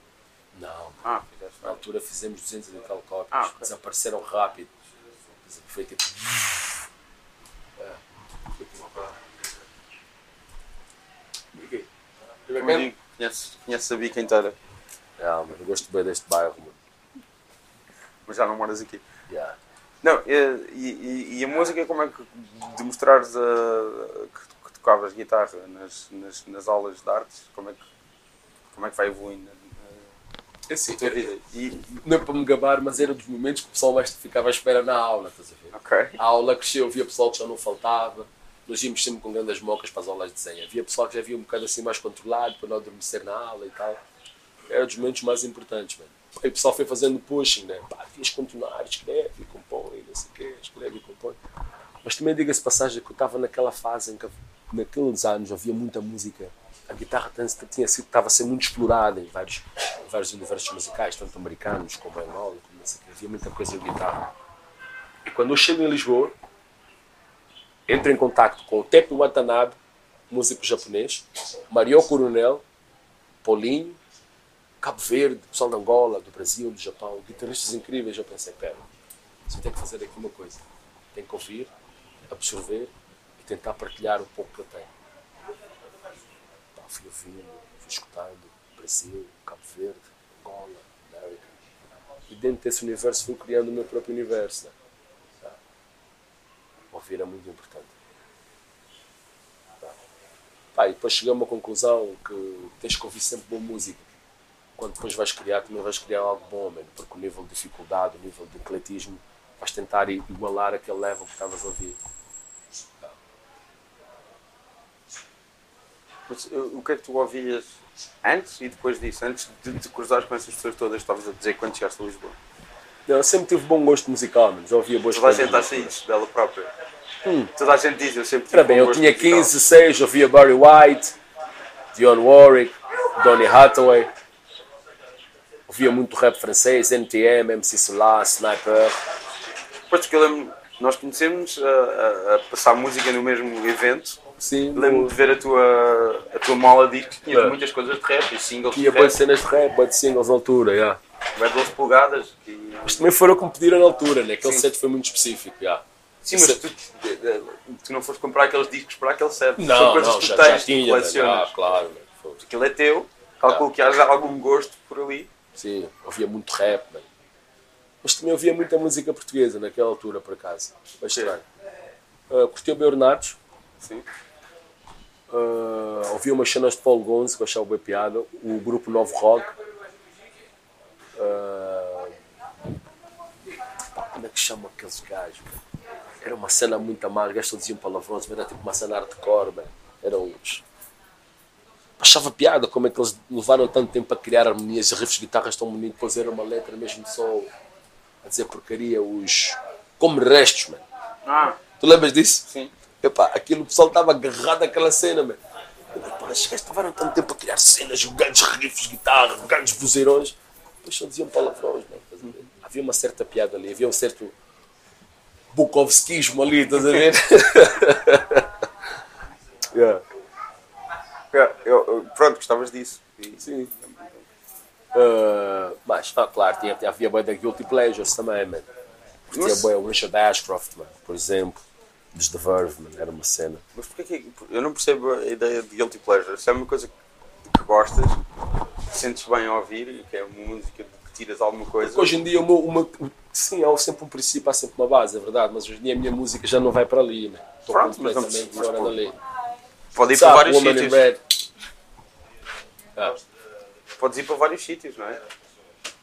Não, Ah, fizeste. Na altura fizemos 200 e tal cópias, Ah, ok. desapareceram rápido. Foi tipo. É. Foi tipo. Conheces, conheces a bica inteira, Ah, mano, eu gosto bem deste bairro, mano. mas já não moras aqui. Yeah. Não, e, e- e a música, como é que demonstrares a, que, que tocavas guitarra nas, nas, nas aulas de artes? Como é que, como é que vai evoluindo É assim, tua vida? E, não é para me gabar, mas era dos momentos que o pessoal mais ficava à espera na aula, estás a ver? ok. A aula cresceu, havia pessoal que já não faltava. Nós íamos sempre com grandes mocas para as aulas de desenho. Havia pessoal que já havia um bocado assim mais controlado para não adormecer na aula e tal. Era dos momentos mais importantes, mano. Aí o pessoal foi fazendo pushing, né? Pá, devias continuar, escreve compõe, não sei o quê, escreve e compõe. Mas também diga-se passagem que eu estava naquela fase em que, naqueles anos, havia muita música. A guitarra tinha, sido, estava a ser muito explorada em vários, em vários universos musicais, tanto americanos como em Angola, como não sei o quê. Havia muita coisa de guitarra. E quando eu chego em Lisboa, entro em contato com o Tepe Watanabe, músico japonês, Mario Coronel, Paulinho, Cabo Verde, pessoal de Angola, do Brasil, do Japão, guitarristas incríveis. Eu pensei, pera, só tenho que fazer aqui uma coisa. Tenho que ouvir, absorver e tentar partilhar o pouco que eu tenho. Pá, fui ouvindo, fui escutando, Brasil, Cabo Verde, Angola, América. E dentro desse universo fui criando o meu próprio universo. Né? Ouvir é muito importante. Pá, e depois cheguei a uma conclusão que tens que ouvir sempre boa música quando depois vais criar, também vais criar algo bom, man, porque o nível de dificuldade, o nível de ecletismo, vais tentar igualar aquele level que estavas a ouvir. Mas, eh, o que é que tu ouvias antes e depois disso? Antes de te cruzares com essas pessoas todas, estavas a dizer quando chegaste a Lisboa? Não, eu sempre tive bom gosto musical, mas ouvia boas Toda coisas. Toda a gente acha isso, dela própria. Hum. Toda a gente diz, eu sempre tive Era bem, eu tinha musical. 15, 6, ouvia Barry White, Dionne Warwick, Donny Hathaway. Ouvia muito rap francês, NTM, MC Solar, Sniper. Depois que eu lembro, nós conhecemos a, a- a passar música no mesmo evento. Sim, Lembro-me de ver a tua, a tua mala de discos, tinha É. muitas coisas de rap e singles tinha boas cenas de rap, boas singles na altura, yeah. vai 12 polegadas. E... Mas também foram que me pediram na altura, né? Aquele Sim. set foi muito específico, yeah. Sim, mas tu, tu não foste comprar aqueles discos para aquele set. São Não, coisas não, que tu já, tens, já que tinha, né? colecionas. Ah, claro, né? Aquilo é teu, calculo que haja algum gosto por ali. Sim, ouvia muito rap, man. Mas também ouvia muita música portuguesa naquela altura, por acaso. Estranho. Uh, curtia o Bernardes, Sim. uh, ouvia umas cenas de Paulo Gonzo, que eu achava bem piada, o grupo Novo Rock. Uh, como é que chama aqueles gajos? Era uma cena muito amarga, só diziam palavrões, mas era tipo uma cena hardcore, man. Eram uns. Achava piada como é que eles levaram tanto tempo a criar harmonias e riffs de guitarras tão bonitos, depois era uma letra mesmo só a dizer porcaria, os. como restos, mano. Ah, Tu lembras disso? sim. Epá, aquilo o pessoal estava agarrado àquela cena, mano. Pá, estes gajos levaram tanto tempo a criar cenas, grandes riffs de guitarra, grandes vozeirões, depois só diziam palavrões, mano. Havia uma certa piada ali, havia um certo Bukowskismo ali, estás a ver? (laughs) (laughs) yeah. Eu, eu- pronto, gostavas disso. E- Sim. Uh, mas, claro, tinha, havia bem da Guilty Pleasures também, man. Tinha Mas- bem o Richard Ashcroft, man, por exemplo, dos The Verve, man, era uma cena. Mas porquê que. Eu não percebo a ideia de guilty pleasure. Se é uma coisa que, gostas, que sentes bem a ouvir que é uma música que tiras alguma coisa. Porque hoje em dia, meu- uma, sim, há sempre um princípio, há sempre uma base, é verdade, mas hoje em dia a minha música já não vai para ali, man. Estou Pronto, mas não completamente mas dali. Pode ir para vários sítios. Red. Ah, Podes ir para vários sítios, não é?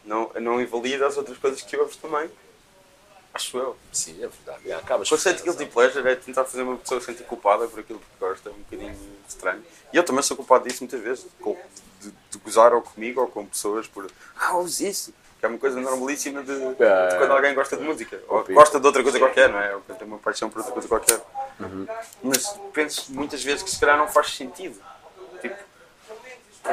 Não, não invalida as outras coisas que ouves também. Acho eu. sim, é verdade. Acabas O conceito de guilty pleasure é tentar fazer uma pessoa sentir culpada por aquilo que gosta, é um bocadinho estranho. E eu também sou culpado disso muitas vezes, de, de, de gozar ou comigo ou com pessoas por ah, ouves isso, que é uma coisa normalíssima de, de quando alguém gosta de música, ou gosta de outra coisa qualquer, não é? Ou tem uma paixão por outra coisa qualquer. Uhum. Mas penso muitas vezes que se calhar não faz sentido. Tipo,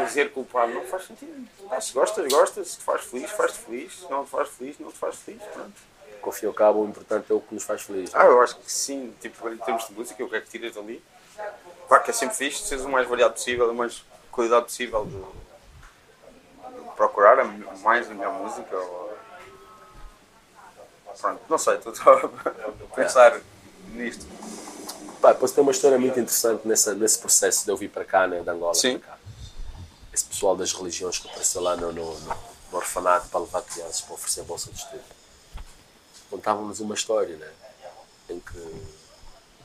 dizer culpado não faz sentido. Ah, se gostas, gostas, se te faz feliz, faz-te feliz, se não te faz feliz, não te faz feliz. Pronto. Com o fim e ao cabo, o importante é o que nos faz feliz. Ah, eu acho que sim, tipo, em termos de música, o que é que tiras dali? Claro que é sempre fixe, seres o mais variado possível, a mais qualidade possível de procurar mais a melhor música. Ou... Pronto, não sei, estou a pensar nisto. Pá, depois tem uma história muito interessante nessa, nesse processo de eu vir para cá, né, de Angola Sim. para cá. Esse pessoal das religiões que apareceu lá no, no, no- no orfanato para levar crianças para oferecer bolsa de estudo. Contavam-nos uma história, né? Em que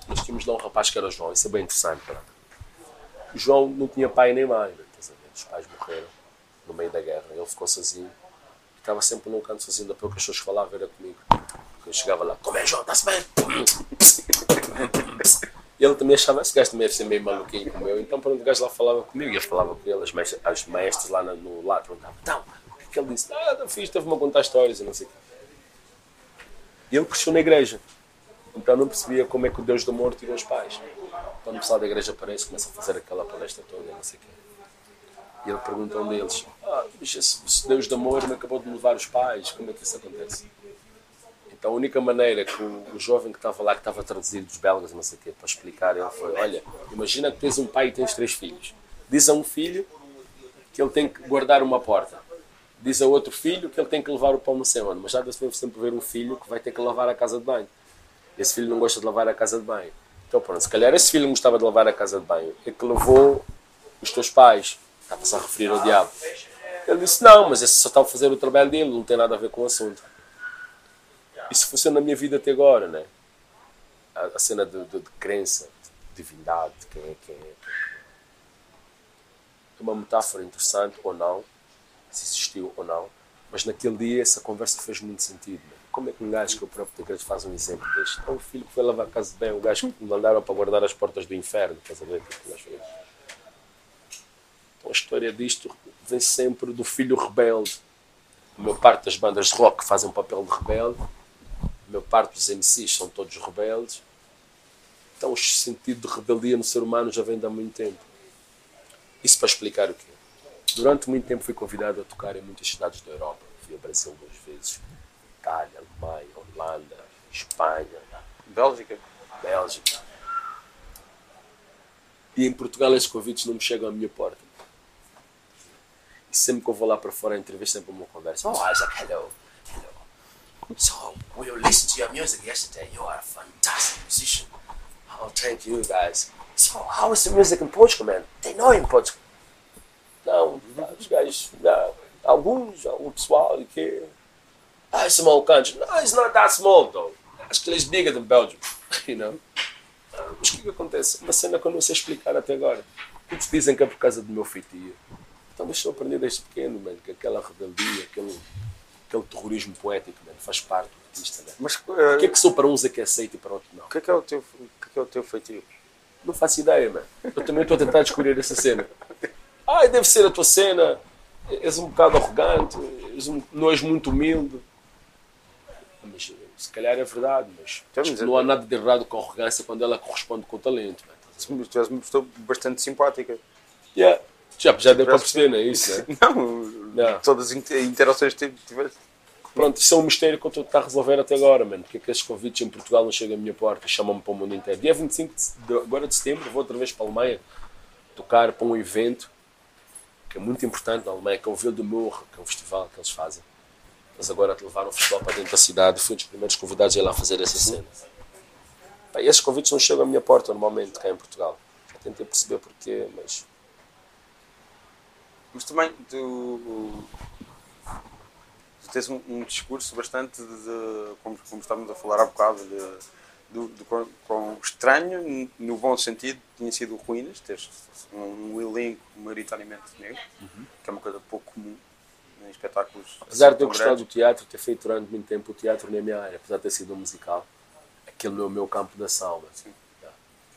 nós tínhamos lá um rapaz que era o João, isso é bem interessante. O João não tinha pai nem mãe, né? Os pais morreram no meio da guerra, ele ficou sozinho. Estava sempre num canto sozinho, da pouco as pessoas falavam era comigo. Porque eu chegava lá, como é João, está-se bem? E ele também achava, esse gajo também deve ser meio maluquinho como eu, então pronto, o gajo lá falava comigo, e eu falava com ele, as maestras, as lá no, lado perguntavam, então, o que é que ele disse? Ah, não fiz, teve-me a contar histórias e não sei o quê. E ele cresceu na igreja, então não percebia como é que o Deus do amor tirou os pais. Quando o pessoal da igreja aparece, começa a fazer aquela palestra toda, não sei o quê. E ele pergunta a um deles, ah, esse Deus do amor me acabou de me levar os pais, como é que isso acontece? Então a única maneira que o, jovem que estava lá, que estava traduzido dos belgas, não sei o quê, para explicar, ele foi, olha, imagina que tens um pai e tens três filhos. Diz a um filho que ele tem que guardar uma porta. Diz a outro filho que ele tem que levar o pão no seu ano. Mas já deve sempre ver um filho que vai ter que lavar a casa de banho. Esse filho não gosta de lavar a casa de banho. Então pronto, se calhar esse filho não gostava de lavar a casa de banho. É que levou os teus pais. Estava-se a referir ao diabo. Ele disse, não, mas esse só está a fazer o trabalho dele, não tem nada a ver com o assunto. Isso funciona na minha vida até agora, né? A, a cena de, de, de crença, de divindade, de quem é quem é. É uma metáfora interessante ou não, se existiu ou não, mas naquele dia essa conversa fez muito sentido. Né? Como é que um gajo que o próprio igreja faz um exemplo deste? É um filho que foi lavar a casa de bem, um gajo que me mandaram para guardar as portas do inferno, estás a ver? o que é que nós fazemos? Então a história disto vem sempre do filho rebelde. A maior parte das bandas de rock fazem um papel de rebelde. A maior parte dos MCs são todos rebeldes. Então o sentido de rebeldia no ser humano já vem de há muito tempo. Isso para explicar o quê? Durante muito tempo fui convidado a tocar em muitas cidades da Europa. Fui ao Brasil duas vezes. Itália, Alemanha, Holanda, Espanha, Bélgica. Bélgica. E em Portugal esses convites não me chegam à minha porta. Sempre que eu vou lá para fora, entrevista é sempre uma conversa. Oh, Isaac, hello. Hello. So, we listened to your music yesterday. You are a fantastic musician. Oh, thank you, guys. So, how is the music in Portugal, man? They know in Portugal. Não, os gajos, não. alguns, o pessoal que. Ah, small country. No, it's not that small, though. Actually, it's bigger than Belgium. (laughs) You know? Ah, Mas o que, que acontece? Uma cena que eu não sei explicar até agora. Muitos dizem que é por causa do meu feitio. Então, mas eu aprendi desde pequeno, mano, que aquela rebeldia, aquele, aquele terrorismo poético, mano, faz parte do artista, né? Mas O que é eh, que sou para uns é que é aceito e para outros não? o que é que é o teu, o que é que é o teu feitio? Não faço ideia, mano. Eu também estou a tentar descobrir essa cena. Ah, deve ser a tua cena. És um bocado arrogante, és um, não és muito humilde. Mas se calhar é verdade, mas Então, é- não há nada de errado com a arrogância quando ela corresponde com o talento. mano. Tu és uma pessoa bastante simpática. Yeah. Já, já deu para perceber, não é isso? Né? Não, (laughs) Não. todas as inter- interações que tiveste. Pronto, isso é um mistério que eu estou a tentar resolver até agora, mano. Porque é que esses convites em Portugal não chegam à minha porta e chamam-me para o mundo inteiro. Dia 25 de, agora de setembro vou outra vez para a Alemanha tocar para um evento que é muito importante na Alemanha, que é o Ville de Mour, que é um festival que eles fazem. Eles agora levaram o festival para dentro da cidade e fui um dos primeiros convidados a ir lá fazer essa cena. Pá, esses convites não chegam à minha porta normalmente cá em Portugal. Já tentei perceber porquê, mas Mas também tu, tu tens um, um discurso bastante de, de- como, como estávamos a falar há bocado, de, quão- quão estranho, no bom sentido, tinha sido Ruínas, teres um, um elenco maioritariamente negro, que é uma coisa pouco comum em espetáculos. Apesar assim de eu gostar grandes. do teatro, ter feito durante muito tempo o teatro na minha área, apesar de ter sido um musical, aquele é o meu campo da salva. Sim,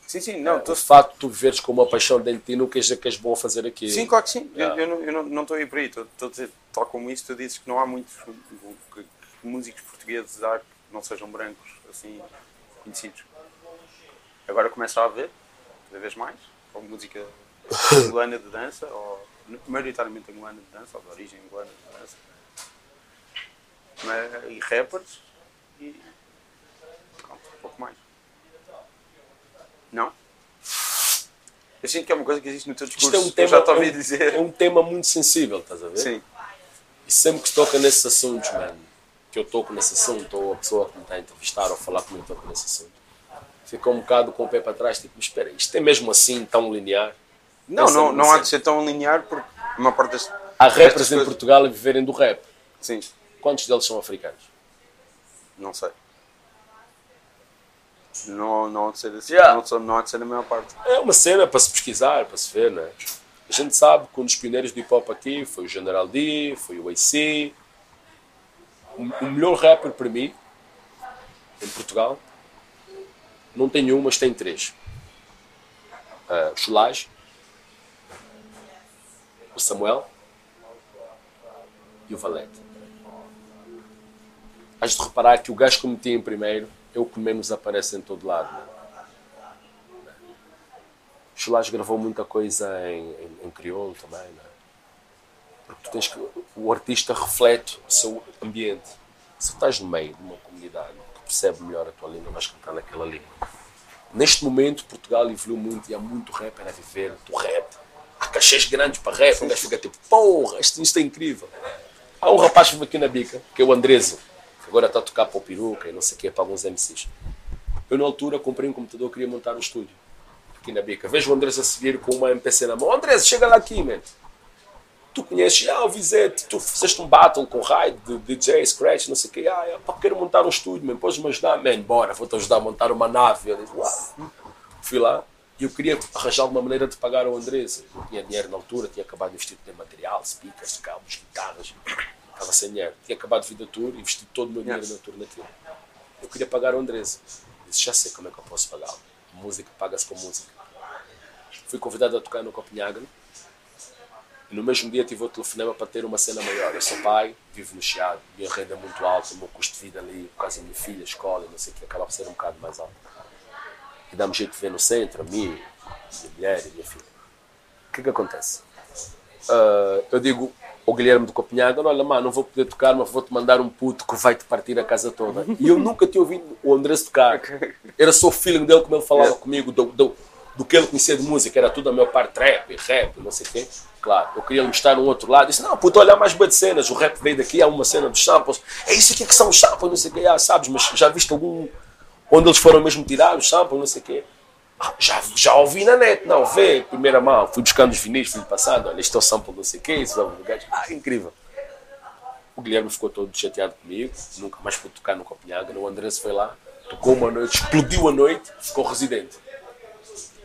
sim, não, o tô- facto de tu viveres com uma paixão dentro de ti não quer dizer que és bom a fazer aquilo. Sim, claro que sim. Eu- Yeah. Eu, não- eu não- estou aí por aí. Estou a dizer, tal como isso, tu dizes que não há muitos que- que músicos portugueses há que não sejam brancos, assim, conhecidos. Agora começa a haver, cada vez mais, ou música (laughs) angolana de dança, ou maioritariamente angolana de dança, ou de origem angolana de dança. Mas- e rappers, e um pouco mais. Não? Eu sinto que é uma coisa que existe no teu discurso. É um eu tema, já te é ouvi um- dizer. é um tema muito sensível, estás a ver? Sim. E sempre que se toca nesses assuntos, mano, que eu toco nesse assunto, ou a pessoa que me está a entrevistar ou falar comigo toca nesse assunto, fica um bocado com o pé para trás, tipo, espera, isto é mesmo assim tão linear? Não, Essa é não, não há de ser tão linear porque a maior parte das. Há rappers em coisas- Portugal a viverem do rap. Sim, Quantos deles são africanos? não sei. Não, não há de ser assim. Yeah. Não, sou- não há de ser a maior parte. É uma cena para se pesquisar, para se ver, né? A gente sabe que um dos pioneiros do hip hop aqui foi o General D, foi o AC. O, o melhor rapper para mim, em Portugal, não tem um, mas tem três: Ah, o Cholage, o Samuel e o Valete. Has de reparar que o gajo que eu meti em primeiro é o que menos aparece em todo lado. Né? Gravou muita coisa em, em, em crioulo também, não é? Porque tu tens que, o artista reflete o seu ambiente. Se estás no meio de uma comunidade que percebe melhor a tua língua, vais cantar naquela língua. Neste momento, Portugal evoluiu muito e há muito rapper a viver do rap. Há cachês grandes para rap, um gajo fica tipo, porra, isto, isto é incrível. Há um rapaz que vive aqui na bica, que é o Andreso, que agora está a tocar para o peruca e não sei o que, para alguns MCs. Eu, na altura, comprei um computador, queria montar um estúdio aqui na bica. Vejo o Andrés a seguir com uma MPC na mão. Andrés, chega lá aqui, man. Tu conheces, ah, o Vizete, tu fizeste um battle com Raid, DJ, Scratch, não sei o quê. Ah, é, pá, quero montar um estúdio, man. Podes-me ajudar? Man, bora, vou-te ajudar a montar uma nave. Eu disse, uau. Fui lá e eu queria arranjar alguma maneira de pagar ao Andrés. Eu não tinha dinheiro na altura, tinha acabado de investir em material, speakers, cabos, guitarras. Estava sem dinheiro. Tinha acabado de vir da tour, investi todo o meu dinheiro Yes. na tour naquilo. Eu queria pagar o Andrés. Disse, já sei como é que eu posso pagá-lo. Música paga-se com música. Fui convidado a tocar no Copenhagen. E no mesmo dia tive o telefonema para ter uma cena maior. Eu sou pai, vivo no Chiado, minha renda é muito alta, o meu custo de vida ali, por causa da minha filha, escola, não sei o que, acaba por ser um bocado mais alto. E dá-me jeito de ver no centro, a mim, minha mulher e minha filha. O que é que acontece? Ah, eu digo ao Guilherme do Copenhaga, olha, mano, não vou poder tocar, mas vou-te mandar um puto que vai-te partir a casa toda. E eu nunca tinha ouvido o Andrés tocar. Era só o feeling dele como ele falava comigo, do, do, do que ele conhecia de música, era tudo a meu par trap, rap, não sei o quê. Claro, eu queria mostrar um outro lado. Disse, não, puto, olha mais boas de cenas. O rap veio daqui, há uma cena dos samples. É isso aqui que são os samples, não sei o quê. Ah, sabes, mas já viste algum... Onde eles foram mesmo tirar os samples, não sei o quê. Já, já ouvi na net, não, vê, primeira mão. Fui buscando os vinis, fui passando. Olha, este é o sample, não sei o quê. Isso é gajo. Ah, incrível. O Guilherme ficou todo chateado comigo. Nunca mais pude tocar no Copenhagen. O Andrés foi lá, tocou uma noite, explodiu a noite, ficou residente.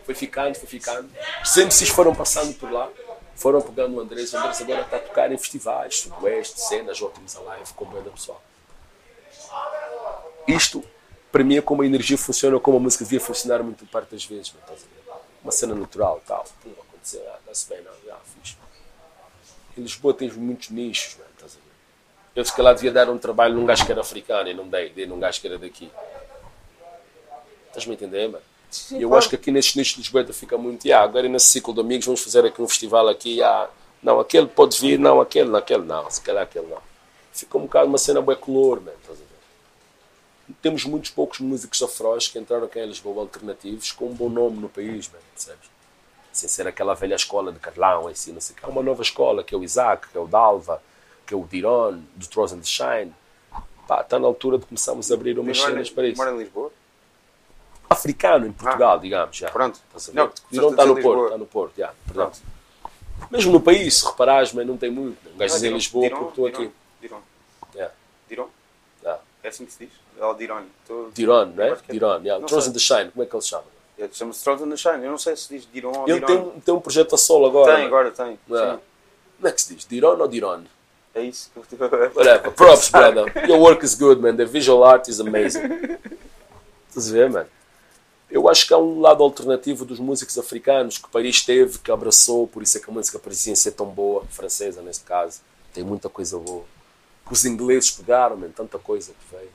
Foi ficando, foi ficando. Os MCs foram passando por lá, foram pegando o Andrés. O Andrés agora está a tocar em festivais, sudoeste, cenas, ótimos a live, com banda pessoal. Isto, para mim, é como a energia funciona, como a música devia funcionar muito parte das vezes. Ver? Uma cena natural, tal. Pum, acontecer, ah, dá-se bem, não, já, fixe. Em Lisboa tens muitos nichos, mano, estás a ver? Eu, se calhar, devia dar um trabalho num gajo que era africano e não dei, dei num gajo que era daqui. Estás-me a entender, mano? E eu acho que aqui nestes nichos de Lisboa fica muito. Ah, agora nesse ciclo de amigos vamos fazer aqui um festival aqui. Ah, não, aquele pode vir, não, aquele, não, aquele não, se calhar aquele não. Fica um bocado uma cena bué color, man, estás a ver? Temos muitos poucos músicos afros que entraram aqui em Lisboa alternativos com um bom nome no país, man, percebes? Sem ser aquela velha escola de Carlão, assim, não sei o. Há uma nova escola, que é o Isaac, que é o Dalva, que é o Diron, do Trozen de Shine. Pá, está na altura de começarmos a abrir umas cenas para isso. Mora em Lisboa? Africano em Portugal, digamos, já. Pronto. Estás a ver? Não, Diron está no Porto, está no Porto, já, perdão. Mesmo no país, se reparares, mas não tem muito. Um gajo Ah, em Lisboa Diron, porque estou aqui. Diron. Yeah, Diron? yeah. É assim que se diz? É o Diron. Tô- Diron, não é? É. Diron, yeah. Não Trozen sei. the Shine, como é que ele chama? É, Chama-se Thrones in the Shine. Eu não sei se diz Diron ou Ele Diron. tem, tem um projeto a solo agora. Tem, mano. agora tem. Yeah. Como é que se diz? Diron ou Diron? É isso que eu estive a ver. Whatever. (laughs) Props, brother. Your work is good, man. The visual art is amazing. Estás a ver, man? Eu acho que há um lado alternativo dos músicos africanos que Paris teve, que abraçou, por isso é que a música parecia ser tão boa, francesa neste caso. Tem muita coisa boa. Que os ingleses pegaram, man, tanta coisa que veio.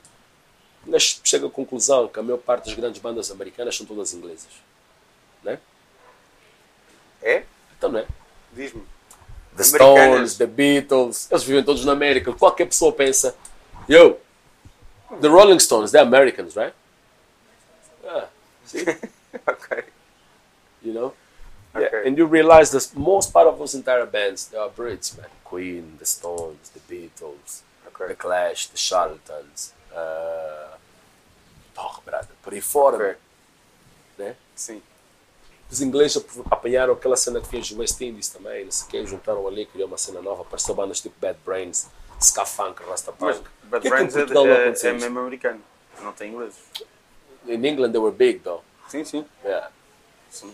Mas chega à conclusão que a maior parte das grandes bandas americanas são todas inglesas. Né? É? Então, não é? Diz-me. The. Stones, The Beatles, eles vivem todos na América. Qualquer pessoa pensa, yo, the Rolling Stones, they're Americans, right? Yeah, see, (laughs) ok. you know? Okay. Yeah, and you realize that most part of those entire bands, they are Brits, man. Queen, The Stones, The Beatles, Ok. The Clash, The Charlatans, uh, brother, por aí fora, Ok. man, né? Sim. Os ingleses ap- apanharam aquela cena que fez o West Indies também, não sei o que, juntaram ali, criou uma cena nova, apareceu bandas tipo Bad Brains, Ska Funk, Rasta Punk. Bad que é que Brains é, não é, é isto? mesmo americano. Não tem inglês. In England they were big though. Sim, sim. Yeah.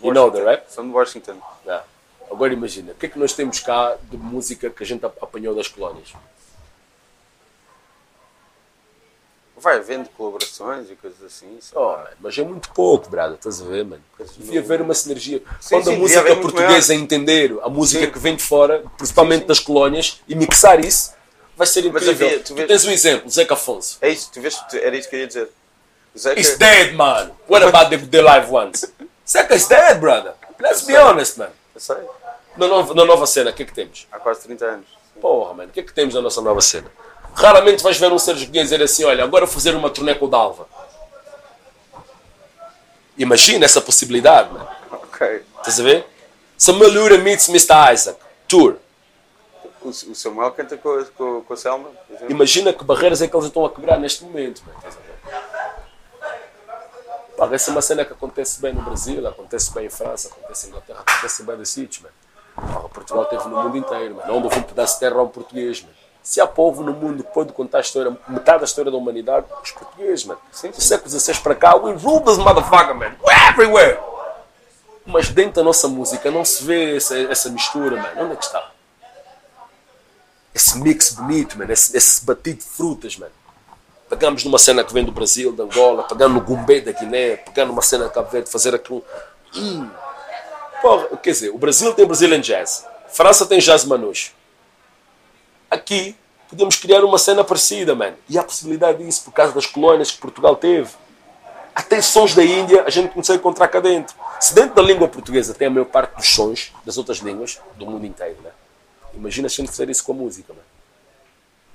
You know that, right? São de Washington. Yeah. Agora imagina, o que é que nós temos cá de música que a gente ap- apanhou das colónias? Vai havendo colaborações e coisas assim. Oh, mas é muito pouco, brother, estás a ver, mano? Devia haver uma sinergia. Sim, Quando sim, a música portuguesa maior. entender a música Sim. que vem de fora, principalmente das colónias, e mixar isso, vai ser Mas incrível. havia- tu tu vês- tens um exemplo, Zeca Afonso. É isso, tu vês, era isso que eu ia dizer. Zeca, It's dead, man. What about the, the live ones? Zeca's dead, brother. Let's be honest, man. eu sei, Na nova, na nova cena, o que é que temos? há quase 30 anos. Porra, mano, o que é que temos na nossa nova cena? Raramente vais ver um Sérgio Godinho dizer assim: olha, agora vou fazer uma turnê com o Dalva. Imagina essa possibilidade, mano. Ok. Estás a ver? Samuel Lura meets Mr. Isaac. Tour. O, o Samuel canta com, com, com a Selma. Imagina que barreiras é que eles estão a quebrar neste momento. Estás a ver? Pá, essa é uma cena que acontece bem no Brasil, acontece bem em França, acontece em Inglaterra, acontece em bem de sítios, Portugal teve no mundo inteiro, mano. Onde houve um pedaço de terra a um português, mano. Se há povo no mundo que pode contar a história, metade da história da humanidade, os portugueses, mano. Sim, Do século XVI para cá, we rule this motherfucker, man. We're everywhere. Mas dentro da nossa música não se vê essa, essa mistura, mano. Onde é que está? Esse mix bonito, mano. Esse, esse batido de frutas, mano. Pegamos numa cena que vem do Brasil, de Angola, pegando no Gumbé da Guiné, pegando uma cena de Cabo Verde, fazer aquilo. Hum. Porra, quer dizer, o Brasil tem Brazilian Jazz. França tem jazz manus. Aqui podemos criar uma cena parecida, mano. E há possibilidade disso por causa das colónias que Portugal teve. Até sons da Índia a gente começou a encontrar cá dentro. Se dentro da língua portuguesa tem a maior parte dos sons das outras línguas do mundo inteiro, né? Imagina se a gente fizer isso com a música, mano.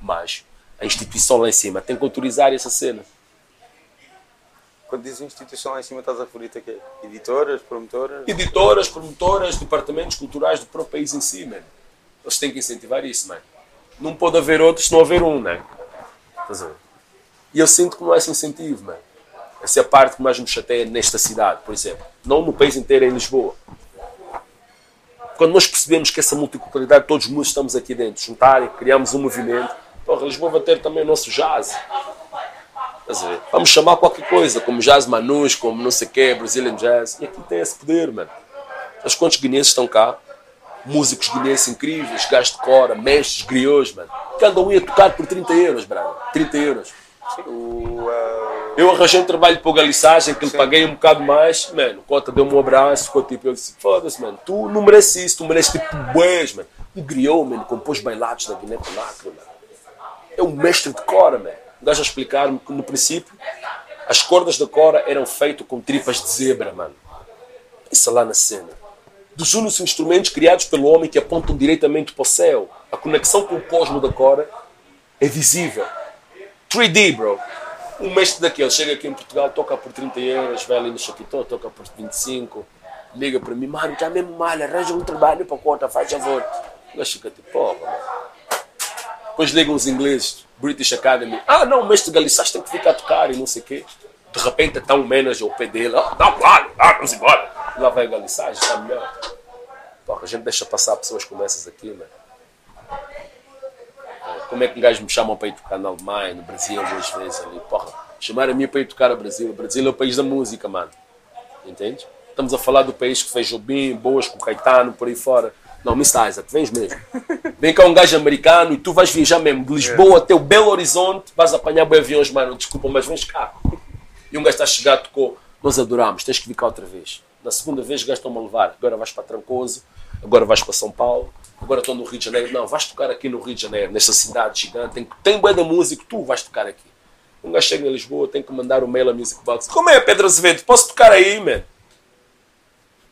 Mas a instituição lá em cima tem que autorizar essa cena. Quando dizes instituição lá em cima, estás a referir a quê? Editoras, promotoras? Editoras, promotoras, departamentos culturais do próprio país em si, mano. Eles têm que incentivar isso, mano. Não pode haver outros se não haver um, né? Ver? E eu sinto que não há esse incentivo, mano. Essa é a parte que mais me chateia nesta cidade, por exemplo. Não no país inteiro, é em Lisboa. Quando nós percebemos que essa multiculturalidade, todos nós estamos aqui dentro, juntar e criamos um movimento, porra, Lisboa vai ter também o nosso jazz. Estás? Vamos chamar qualquer coisa, como jazz manus, como não sei o quê, Brazilian jazz. E aqui tem esse poder, mano. Mas quantos guineenses estão cá? Músicos guineenses incríveis, gajos de cora, mestres, griots, mano. Que andam a tocar por 30 euros, brother. 30 euros. O, ah, Eu arranjei um trabalho para o Galiçagem, que lhe paguei um bocado mais, mano. O Cota deu-me um abraço, ficou tipo, eu disse, foda-se, mano, tu não mereces isso, tu mereces tipo boés, mano. Um griot, mano, compôs bailados na Guiné-Conakry, mano. É um mestre de cora, mano. O gajo a explicar-me que no princípio as cordas da cora eram feitas com tripas de zebra, mano. Isso lá na cena. Dos únicos instrumentos criados pelo homem que apontam diretamente para o céu. A conexão com o cosmo da cora é visível. 3D, bro. Um mestre daquele chega aqui em Portugal, toca por 30 euros, vai ali no Chaquitó, toca por 25, liga para mim, mano, já mesmo mal, arranja um trabalho para conta, faz favor. O gajo fica tipo, porra, mano. Depois ligam os ingleses, British Academy. Ah, não, o mestre Galissás tem que ficar a tocar e não sei o quê. De repente está um manager ao pé dele. Ah, não, claro, ah, vamos embora. Lá vai o Galissás, está melhor. Porra, a gente deixa passar pessoas como essas aqui, mano. Como é que um gajo me chamam para ir tocar na Alemanha, no Brasil, duas vezes ali? Porra, chamaram a mim para ir tocar no Brasil. O Brasil é o país da música, mano. Entende? Estamos a falar do país que fez Jobim, Boas com Caetano, por aí fora. Não, Mr. Isaac, vens mesmo. Vem cá um gajo americano e tu vais viajar mesmo de Lisboa até o Belo Horizonte, vais apanhar boi aviões, mano, desculpa, mas vens cá. E um gajo está a chegar, tocou, nós adoramos, tens que vir cá outra vez. Na segunda vez, estão-me a levar. Agora vais para Trancoso, agora vais para São Paulo, agora estou no Rio de Janeiro. Não, vais tocar aqui no Rio de Janeiro, nesta cidade gigante, tem, tem bué da música, tu vais tocar aqui. Um gajo chega em Lisboa, tem que mandar um mail a Music Box. Como é, Pedro Azevedo? Posso tocar aí, man?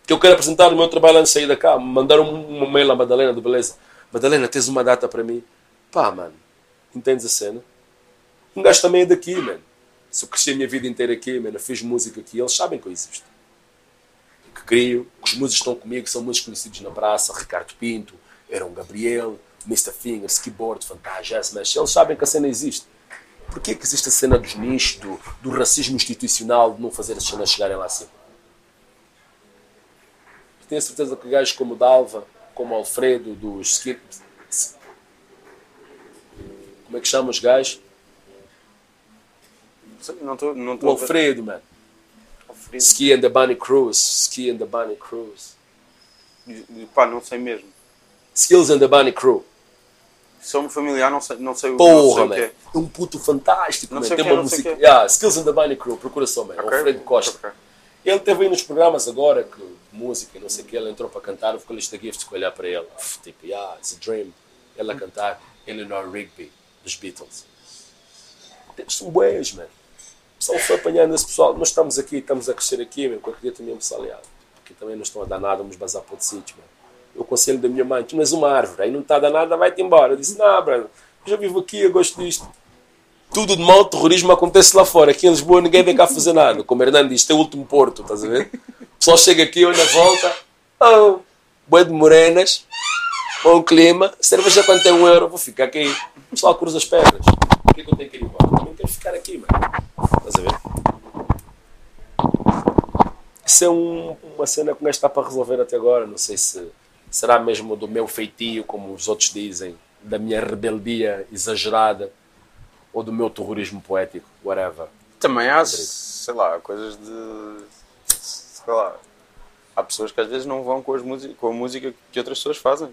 que eu quero apresentar o meu trabalho antes de sair da cá. Mandaram um, um mail à Madalena do Beleza. Madalena, tens uma data para mim? Pá, mano, entendes a cena? Um gajo também é daqui, mano. Se eu cresci a minha vida inteira aqui, mano, eu fiz música aqui, eles sabem que eu existo. Que crio, que os músicos estão comigo, são músicos conhecidos na praça, Ricardo Pinto, Aaron Gabriel, Mr. Fingers, Keyboard, Fantasia, Smash, eles sabem que a cena existe. Porquê que existe a cena dos nichos, do, do racismo institucional, de não fazer as cenas chegarem lá acima? tenho certeza que gajos como Dalva, como Alfredo, dos Skip. Como é que chama os gajos? Não estou não O Alfredo, mano. Ski and the Bunny Cruise. Ski and the Bunny Cruise. Pá, não sei mesmo. Skills and the Bunny Crew. Sou-me familiar, não sei, não sei, o- não Porra, sei que é. É um puto fantástico, Não man. Tem que é, uma música. é. Yeah, Skills and the Bunny Crew, procura só, mano. Ok, Alfredo Costa. ok. Ele teve aí nos programas agora, que música, não sei o que, ele entrou para cantar, o vocalista Gift ficou olhar para ele. Tipo, yeah, it's a dream. Ele a cantar Eleanor Rigby, dos Beatles. São bués, mano. O pessoal foi apanhando esse pessoal. Nós estamos aqui, estamos a crescer aqui, meu, que eu queria também me aliado. Porque também não estão a dar nada, vamos bazar para outro sítio, mano. Eu conselho da minha mãe, tu és uma árvore, aí não está a dar nada, vai-te embora. Eu disse, não, eu já vivo aqui, eu gosto disto. Tudo de mal, terrorismo acontece lá fora. Aqui em Lisboa ninguém vem cá fazer nada. Como o Hernando diz, é o último porto, estás a ver? O pessoal chega aqui, olha a volta, oh, boi de morenas, bom clima, cerveja quanto é um euro, vou ficar aqui. O pessoal cruza as pernas. Por que, que eu tenho que ir embora? Eu não quero ficar aqui, mano. Estás a ver? Isso é um- uma cena que o gajo está para resolver até agora. Não sei se será mesmo do meu feitio, como os outros dizem, da minha rebeldia exagerada ou do meu terrorismo poético, whatever. Também há, sei lá, coisas de. Sei lá. Há pessoas que às vezes não vão com, as música, com a música que outras pessoas fazem.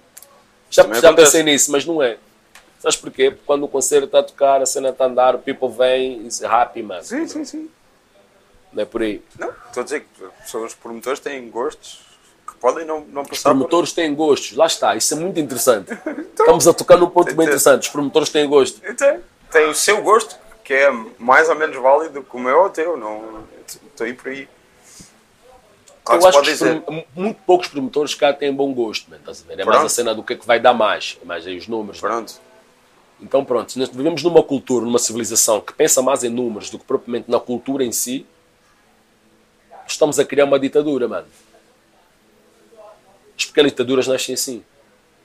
Já, já pensei nisso, mas não é. Sabes porquê? Porque quando o concerto está a tocar, a cena está a andar, o people vem e diz happy, man. Sim, sim, sim. Não é por aí. Não, estou a dizer que os promotores têm gostos que podem não, não Os passar por... promotores têm gostos, lá está, isso é muito interessante. (laughs) Estamos a tocar num ponto bem Então- interessante. Os promotores têm gosto. Tem, tem o seu gosto, que é mais ou menos válido que o meu ou o teu. Não, estou aí por aí. Claro eu se acho pode que os prom- muito poucos promotores cá têm bom gosto, man, estás a ver? É mais Pronto. a cena do que é que vai dar mais, é mais aí os números. man. Pronto. Então pronto, se nós vivemos numa cultura, numa civilização que pensa mais em números do que propriamente na cultura em si, estamos a criar uma ditadura, mano. As pequenas ditaduras nascem assim.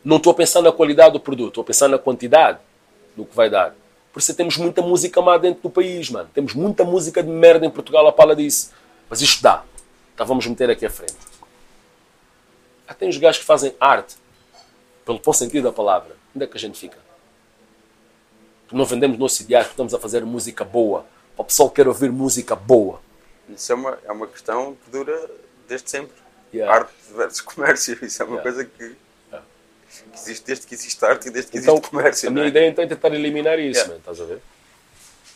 Não estou a pensar na qualidade do produto, estou a pensar na quantidade do que vai dar. Por isso temos muita música má dentro do país, mano. Temos muita música de merda em Portugal a pala disso. Mas isto dá. Então vamos meter aqui à frente. Há tem os gajos que fazem arte, pelo bom sentido da palavra. Onde é que a gente fica? Não vendemos nossos ideais estamos a fazer música boa. O pessoal que quer ouvir música boa. Isso é uma, é uma questão que dura desde sempre. Yeah. Arte versus comércio. Isso é uma Yeah. coisa que, Yeah. que existe desde que existe arte e desde que Então, existe comércio. a minha é? ideia então é tentar eliminar isso, Yeah. man, estás a ver?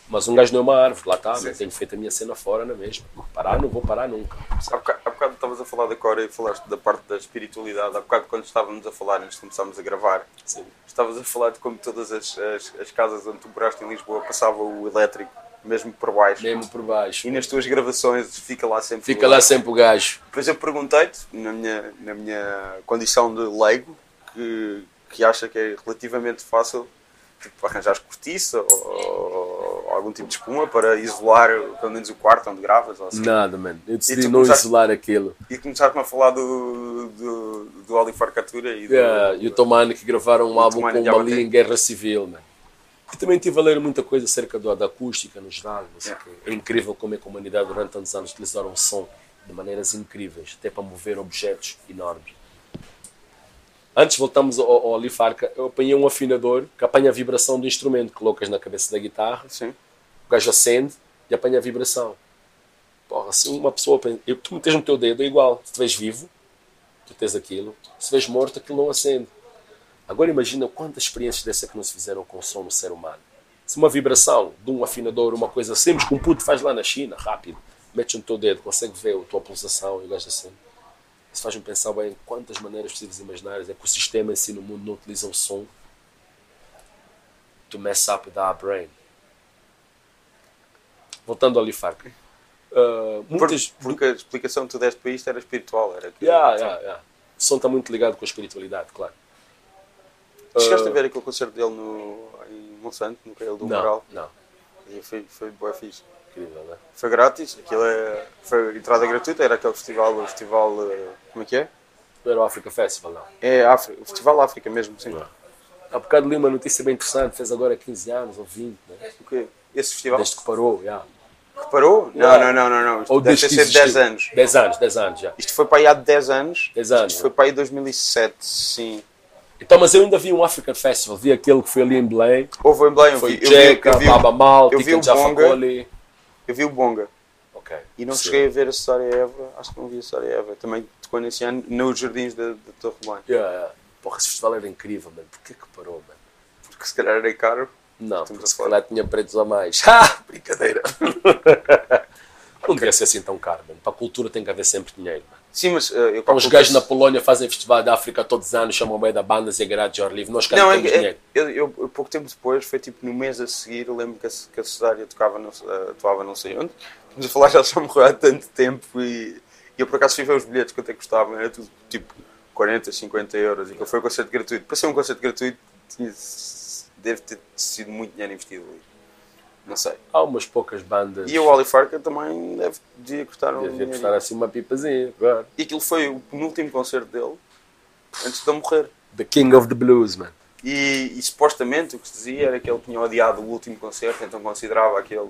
Mas um gajo não é uma árvore, lá está, Sim, tenho feito a minha cena fora na mesma. Parar, não vou parar nunca. Há bocado, há bocado estavas a falar da Cora e falaste da parte da espiritualidade. Há bocado, quando estávamos a falar, antes de começarmos a gravar, Sim. estavas a falar de como todas as, as, as casas onde tu moraste em Lisboa passava o elétrico, mesmo por baixo. Mesmo por baixo. E nas tuas gravações fica lá sempre Fica o lá sempre o gajo. Depois eu perguntei-te, na minha, na minha condição de leigo, que, que acha que é relativamente fácil tipo, arranjar cortiça ou algum tipo de espuma para isolar pelo menos o quarto onde gravas. Ou assim. Nada, mano. Eu decidi não isolar aquilo. E começaste-me a falar do, do, do Oli Farcatura e do, Yeah, e o Tomani que gravaram um o álbum Tomani com bateu. ali em guerra civil, mano. E também estive a ler muita coisa acerca do, da acústica no geral. O quê. É incrível como é que a humanidade durante tantos anos utilizaram som de maneiras incríveis, até para mover objetos enormes. Antes voltamos ao, ao Ali Farca, eu apanhei um afinador que apanha a vibração do instrumento, colocas na cabeça da guitarra, Sim. O gajo acende e apanha a vibração. Porra, assim uma pessoa. eu- Tu metes no teu dedo, é igual. Se tu vês vivo, tu tens aquilo. Se vês morto, aquilo não acende. Agora imagina quantas experiências dessa que não se fizeram com o som no ser humano. Se uma vibração de um afinador, uma coisa simples que um puto faz lá na China, rápido, metes no teu dedo, consegue ver a tua pulsação e o gajo acende. Isso faz-me pensar bem quantas maneiras possíveis imaginárias é que o sistema em si no mundo não utiliza o som to mess up our brain. Voltando ao Lifarca. Uh, Por- muitas, porque a explicação que tu deste para isto era espiritual. Era que, Yeah, yeah, yeah. O som está muito ligado com a espiritualidade, claro. Chegaste Uh, a ver aquele concerto dele no, em Monsanto, no Caio do Não, Moral? não. E foi, foi boa fixe. Incrível, né? Foi grátis, aquilo é, foi entrada gratuita, era aquele festival, o festival, eh, como é que é? Era o Africa Festival, não. É África, o Festival África mesmo, sim. Não. Há bocado li uma notícia bem interessante, fez agora 15 anos ou 20, né? O quê? Esse festival? desde que parou, já. Que parou? Não, Yeah. não, não, não, não. Isto Ou deve ter sido 10 existiu. anos. 10 anos, 10 anos já. Isto foi para aí há 10 anos. 10 anos. Isto foi para aí 2007, sim. Então, mas eu ainda vi um African Festival, vi aquele que foi ali em Belém, Houve em Belém, eu foi vi, eu vi, Jeca, eu vi, Baba Mal, eu vi o Bonga. Eu vi o Bonga. Ok. E não Sim. cheguei a ver a Cessária Eva, acho que não vi a Cessária Eva. Também tocou nesse ano nos jardins da, da Torre Belém. Yeah, yeah. Porra, esse festival era incrível, mano. Porquê que parou, mano? Porque se calhar era caro. Não, porque se calhar tinha pretos a mais. Ha! (laughs) Brincadeira. Não devia ser assim tão caro, mano. Para a cultura tem que haver sempre dinheiro, mano. Sim, mas eh, eu Então, os gajos na Polónia fazem festival da África todos os anos, chamam bem da bandas e a garagem de ar livre. Nós cá Não, não é, temos é, dinheiro. eu, eu, eu pouco tempo depois, foi tipo no mês a seguir, eu lembro que a, que a Cesária tocava, não, sei- eh, atuava não sei onde. Estamos a falar já já morreu há tanto tempo e, e eu por acaso fui ver os bilhetes quanto é que custavam, era tudo tipo 40, 50 euros e que foi um concerto gratuito. Para ser um concerto gratuito, tinha, deve ter sido muito dinheiro investido ali. Não sei. Há umas poucas bandas. E o Oli Farca também deve, devia custar um Devia custar assim uma pipazinha, claro. E aquilo foi o penúltimo concerto dele antes de ele morrer. The King of the Blues, man. E, e supostamente o que se dizia era que ele tinha odiado o último concerto, então considerava aquele.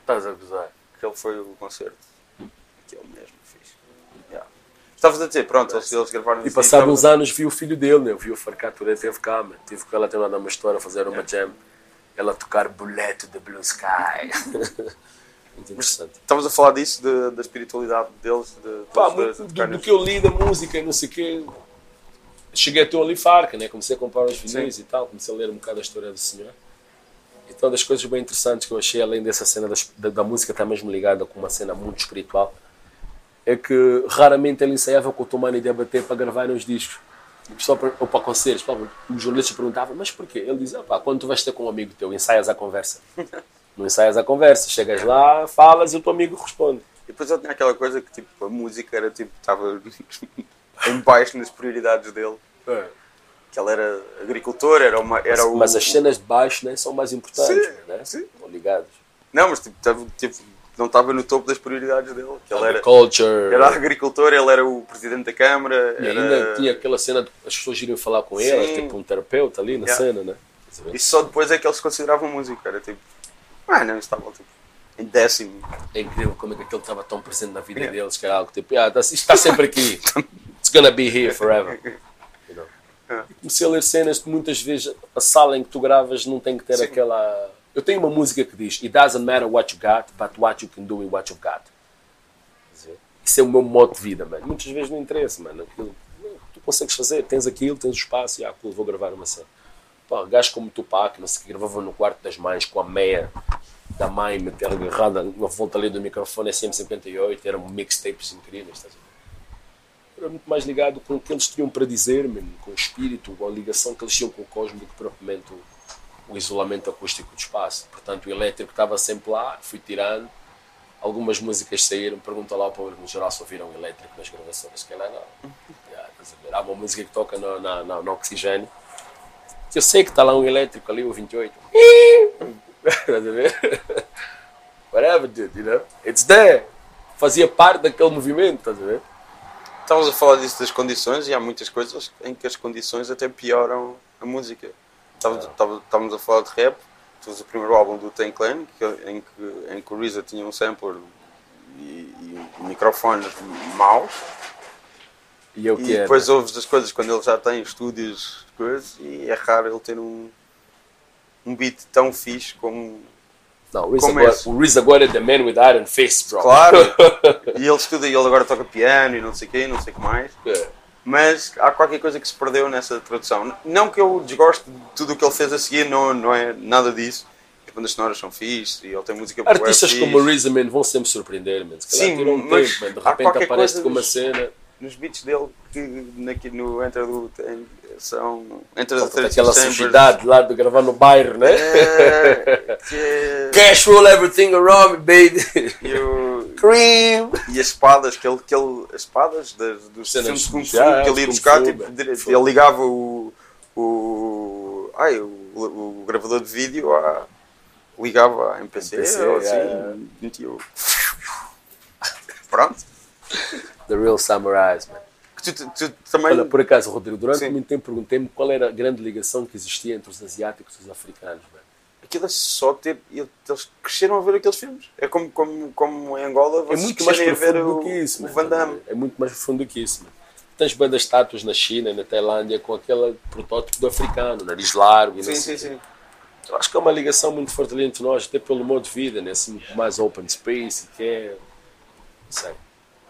Estás a gozar. aquele foi o concerto. Aquele mesmo. Estavas a dizer, pronto, eles, eles gravaram E passados aí, uns anos vi o filho dele, né? Eu vi o Farcatura, teve cá, man. Tive com ela ter mandado uma história, fazer uma jam. Ela tocar Boleto de Blue Sky. (laughs) Muito interessante. Estavas a falar disso, de- da espiritualidade deles, de, Pá, muito do, do que eu li da música e não sei o quê. Cheguei até o Ali Farca, né? Comecei a comprar os vinis e tal, comecei a ler um bocado a história do senhor. Então, das coisas bem interessantes que eu achei, além dessa cena das- da, da música estar mesmo ligada com uma cena muito espiritual, é que raramente ele ensaiava com o Tomani de bater para gravar uns discos. Pessoal per- ou para concertos. pá, Os jornalistas perguntavam, mas porquê? Ele dizia, pá, quando tu vais ter com um amigo teu, ensaias a conversa. (laughs) Não ensaias a conversa, chegas lá, falas e o teu amigo responde. E depois ele tinha aquela coisa que tipo, a música era tipo, estava (laughs) em baixo nas prioridades dele. Que ele era agricultor, era, uma, era o. Mas as cenas de baixo né, são mais importantes, Sim, né? sim. Estão ligados. Não, mas tipo, tipo, não estava no topo das prioridades dele. Ele era, era agricultor, ele era o presidente da Câmara. E era... ainda tinha aquela cena de as pessoas irem falar com ele, Sim. tipo um terapeuta ali na Yeah. cena, né? E só depois é que eles consideravam música. Era tipo. Ah, não, estava tipo, em décimo. É incrível como é que aquele estava tão presente na vida Yeah. deles, que era algo tipo, ah, isto está sempre aqui. It's gonna be here forever. (laughs) You know? Yeah. Comecei a ler cenas que muitas vezes a sala em que tu gravas não tem que ter Sim. aquela. Eu tenho uma música que diz It doesn't matter what you got, but what you can do with what you've got. Isso é o meu modo de vida, mano. Muitas vezes não interessa, mano. Aquilo, tu consegues fazer, tens aquilo, tens o espaço e ah, cool, vou gravar uma cena. Pá, gajos como Tupac, não sei que, gravavam no quarto das mães com a meia da mãe meter agarrada na volta ali do microfone SM58, eram mixtapes incríveis, estás a ver? Era muito mais ligado com o que eles tinham para dizer, mesmo, com o espírito, com a ligação que eles tinham com o cosmo do que propriamente o, o isolamento acústico do espaço. Portanto, o elétrico estava sempre lá, fui tirando. Algumas músicas saíram, pergunta lá ao público no geral se ouviram elétrico nas gravações. Que lá não. Há uma música que toca no, na, na, no oxigênio. Eu sei que está lá um elétrico ali, o 28. Estás a ver? Whatever, dude, you know? It's there. Fazia parte daquele movimento, estás a ver? Estávamos a falar disso das condições e há muitas coisas em que as condições até pioram a música. Estávamos, a falar de rap, temos o primeiro álbum do Ten Clan, em, que, em que o RZA tinha um sampler e, e microfones maus. E eu E depois ouves as coisas quando ele já tem estúdios coisas, e é raro ele ter um, um beat tão fixe como. Não, o Riz como agora, esse. o Riz agora é the man with iron fist, bro. Claro! (laughs) e ele estuda e ele agora toca piano e não sei o quê, não sei o que mais. É. mas há qualquer coisa que se perdeu nessa tradução. Não que eu desgoste de tudo o que ele fez a seguir, não, não é nada disso. As bandas sonoras são fixe e ele tem música Artistas como o man, vão sempre surpreender, man. Se calhar Sim, um mas tempo, man. De repente aparece com uma cena. Nos beats dele, que naqui, no Enter do tem, são. Enter the Falta 32 aquela sujidade lá de gravar no bairro, né? É, (laughs) que é- Cash rule everything around me, baby. e, o- (laughs) Cream. e as espadas, que ele, que ele, as espadas das, dos filmes de Kung de- Fu, que ele ia buscar, tipo, ele ligava o, o, ai, o, o gravador de vídeo à, ligava à MPC, MPC, ou assim, é. metia o- (laughs) Pronto. The real samurais, man. Tu, tu- também. Olha, por acaso, Rodrigo, durante Sim. muito tempo perguntei-me qual era a grande ligação que existia entre os asiáticos e os africanos, man. Aquilo é só ter. Eles cresceram a ver aqueles filmes. É como, como, como em Angola É vocês muito mais crescerem a ver profundo o, do que isso, o Van Damme. ver? É muito mais profundo do que isso, man. Tens bandas estátuas na China, na Tailândia, com aquele protótipo do africano, nariz largo e Sim, sim, sim. Eu acho que é uma ligação muito forte ali entre nós, até pelo modo de vida, né? assim, mais open space, que é. Não sei.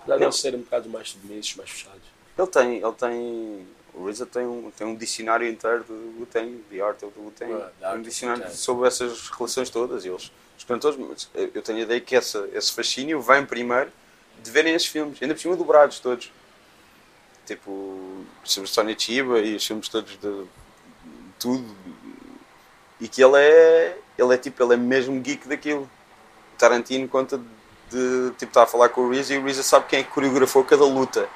Apesar de eles serem um bocado mais submissos, mais fechados. Ele tem. Ele tem o RZA tem um, tem um dicionário inteiro do Wu-Tang, de arte do Wu-Tang. Ah, um dicionário Wu-Tang. sobre essas relações todas. E eles, os cantores, eu tenho a ideia que essa, esse fascínio vem primeiro de verem esses filmes, ainda por cima dobrados todos. Tipo, os filmes de Sónia Chiba e os filmes todos de, de tudo. E que ele é, ele é tipo, ele é mesmo geek daquilo. Tarantino conta de, tipo, está a falar com o Reza e o Reza sabe quem é que coreografou cada luta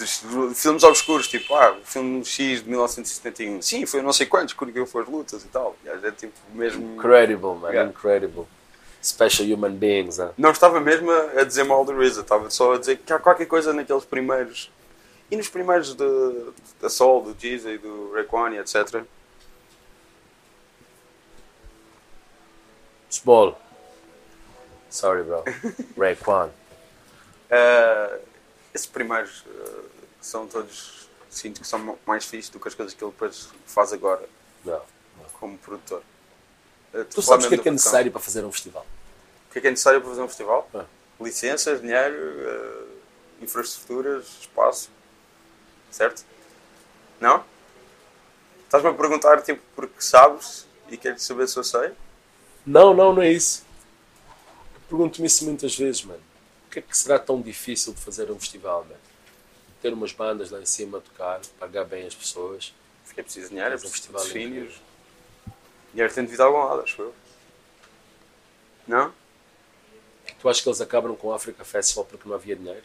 dos filmes obscuros, tipo, ah, o filme X de 1971. Sim, foi não sei quantos, coreografou as lutas e tal. Vezes, tipo, mesmo. Incredible, man, Yeah. incredible. Special human beings, huh? Não estava mesmo a dizer mal do RZA, estava só a dizer que há qualquer coisa naqueles primeiros. E nos primeiros de, da Soul, do Jeezy, do Raekwon, etc. Small. Sorry, bro. (laughs) Raekwon. Eh, esses primeiros eh, são todos. Sinto que são mais fixos do que as coisas que ele depois faz agora, Não. como produtor. Eh, Tu sabes o que é que é necessário para fazer um festival? O que é que é necessário para fazer um festival? Ah. Licenças, dinheiro, eh, infraestruturas, espaço. Certo? Não? Estás-me a perguntar tipo porque sabes e queres saber se eu sei? Não, não, não é isso. Pergunto-me isso muitas vezes, mano. que é que será tão difícil de fazer um festival, man? Ter umas bandas lá em cima a tocar, pagar bem as pessoas. Porque é preciso dinheiro, é um preciso festival patrocínios. Dinheiro tem de vir de algum lado, acho eu. Não? Tu achas que eles acabam com o Africa Festival porque não havia dinheiro?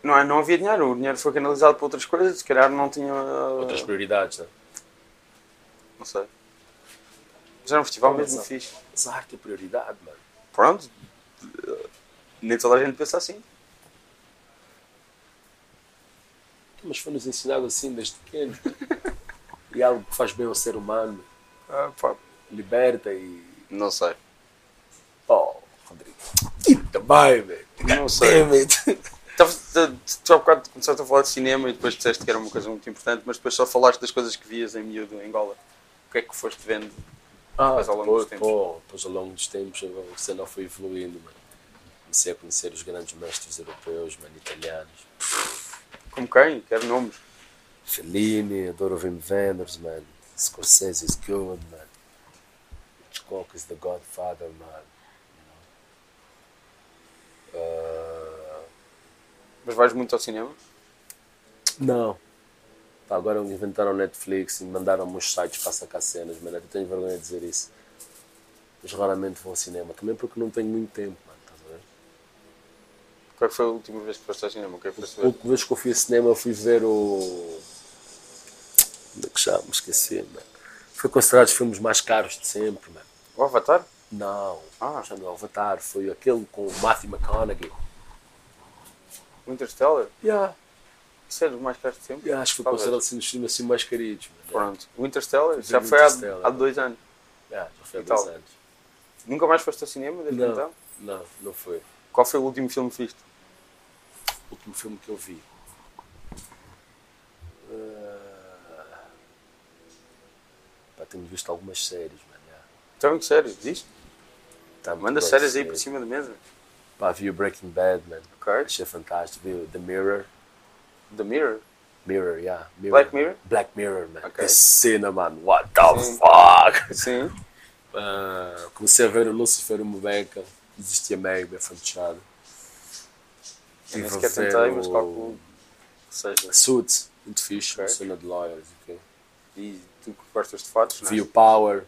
Não, é, não havia dinheiro, o dinheiro foi canalizado para outras coisas, se calhar não tinha. Outras prioridades, não é? Não sei. Mas era um festival mesmo não. fixe. Mas a arte é prioridade, mano. Pronto. Nem toda a gente pensa assim. Mas foi-nos ensinado assim desde pequeno. e é algo que faz bem ao ser humano, Ah, pá, liberta e. não sei. Oh, Rodrigo. E também, velho. Não sei. Estavas- Tu há bocado começaste a falar de cinema e depois disseste que era uma coisa muito importante, mas depois só falaste das coisas que vias em miúdo em Angola. O que é que foste vendo? Ah, Mas ao longo dos tempos. pô, depois ao longo dos tempos a cena foi evoluindo, mano. Comecei a conhecer os grandes mestres europeus, mano, italianos. Como quem? Quero nomes. Fellini, adoro Wim Wenders, man. Scorsese is good, man. Hitchcock is the godfather, man. You know? Uh, Mas vais muito ao cinema? não. Pá, agora inventaram Netflix e mandaram-me uns sites para sacar cenas, mano. Eu tenho vergonha de dizer isso. Mas raramente vou ao cinema. Também porque não tenho muito tempo, mano. Estás a ver? Qual é foi a última vez que foste ao cinema? O que é que A última vez que eu fui ao cinema fui ver o. Como é que chama? Esqueci, mano. Foi considerado os filmes mais caros de sempre, mano. O Avatar? Não, Ah. já no Avatar. Foi aquele com o Matthew McConaughey. O Interstellar? Yeah. É dos mais caros de sempre? Yeah, acho que foi Talvez. considerado assim, dos filmes assim mais queridos. Mano. Pronto. O Interstellar já foi há, há dois anos. Yeah, já foi há E dois tal? anos. Nunca mais foste ao cinema desde Não, então? não, não foi. Qual foi o último filme que viste? O último filme que eu vi. Ah, Pá, tenho visto algumas séries, mano. Então, que sério? Diz? Tá Manda séries aí para cima da mesa. Pá, vi o Breaking Bad, man. Ok. Achei fantástico. Vi o The Mirror. The Mirror. Mirror, yeah. Mirror. Black Mirror? Black Mirror, man. Ok. Que cena, mano. What the Sim. fuck? Sim. (laughs) Ah, comecei a ver o Lucifer o Mubeca. Existia meio, bem nem Estive a sequer ver tentei, mas o calculo que seja. Suits, muito fixe. Ok. Uma cena de lawyers, ok. E tu que gostas de fatos, é? Vi o Power.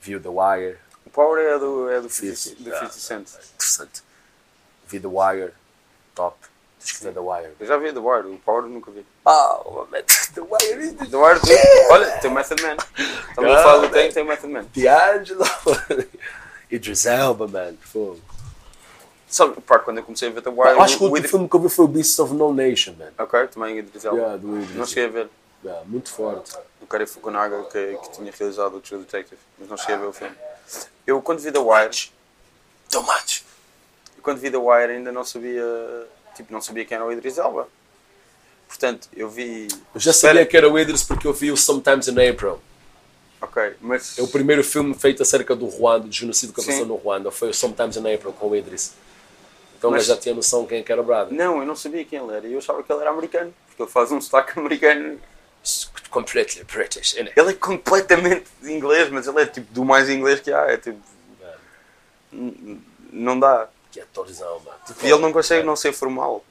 Vi o The Wire. O Power é do, é do Fixe. 50, do 50 Cent. Interessante. Vi The Wire. Top. Que ver The Wire. Eu já vi The Wire, o Power nunca vi. Oh, man. The Wire is the Wire, tem, olha, tem o Method Man. Estamos a falar do tem, tem o Method Man. D'Angelo. (laughs) Idris Elba, man. Fogo. Sabe, pá, quando eu comecei a ver The Wire, Eu acho que o o último filme que eu vi foi o Beasts of No Nation, man. Ok, também Idris Elba. Yeah, do Idris. Não cheguei a ver. Yeah, muito forte. O Kari Fukunaga que, que tinha realizado o True Detective, mas não cheguei a ver o filme. Eu quando vi The Wire, Too much. quando vi The Wire ainda não sabia, tipo, não sabia quem era o Idris Elba. Portanto, eu vi... Eu já Espera- sabia que era o Idris porque eu vi o Sometimes in April. Ok, mas... É o primeiro filme feito acerca do Ruanda, do genocídio que aconteceu no Ruanda. Foi o Sometimes in April com o Idris. Então Mas- já tinha noção quem é era o Brother. Não, eu não sabia quem ele era. Eu achava que ele era americano, porque ele faz um sotaque (laughs) americano. Completely British, innit? Ele é completamente inglês, mas ele é tipo do mais inglês que há. É tipo, n- não dá. Que atorzão, mano. E ele não consegue não ser formal.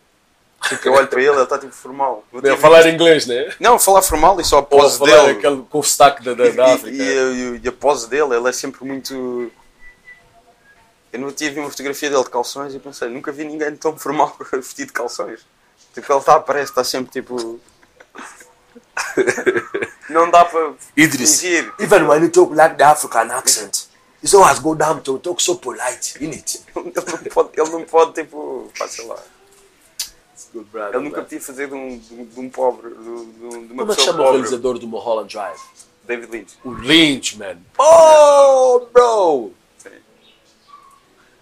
Tipo, eu olho para ele, ele está tipo formal. Eu Não, tive- falar inglês, né? Não, falar formal e só a pose falar dele. aquele, com o sotaque da, da, da E- África. E, e- e a pose dele, ele é sempre muito. Eu não tive uma fotografia dele de calções e pensei, nunca vi ninguém tão formal (laughs) vestido de calções. Tipo, ele está, parece, está sempre tipo. (laughs) não dá para Idris. fingir. Even when you talk like the African accent, you always go down to talk so polite, innit? Ele não pode, ele não pode tipo, pá, sei lá. Good brother, Ele nunca podia fazer de um, de um- de pobre, de, de- uma Como é que pessoa chama o pobre. realizador do Mulholland Drive? David Lynch. O Lynch, man. Oh, bro! Sim.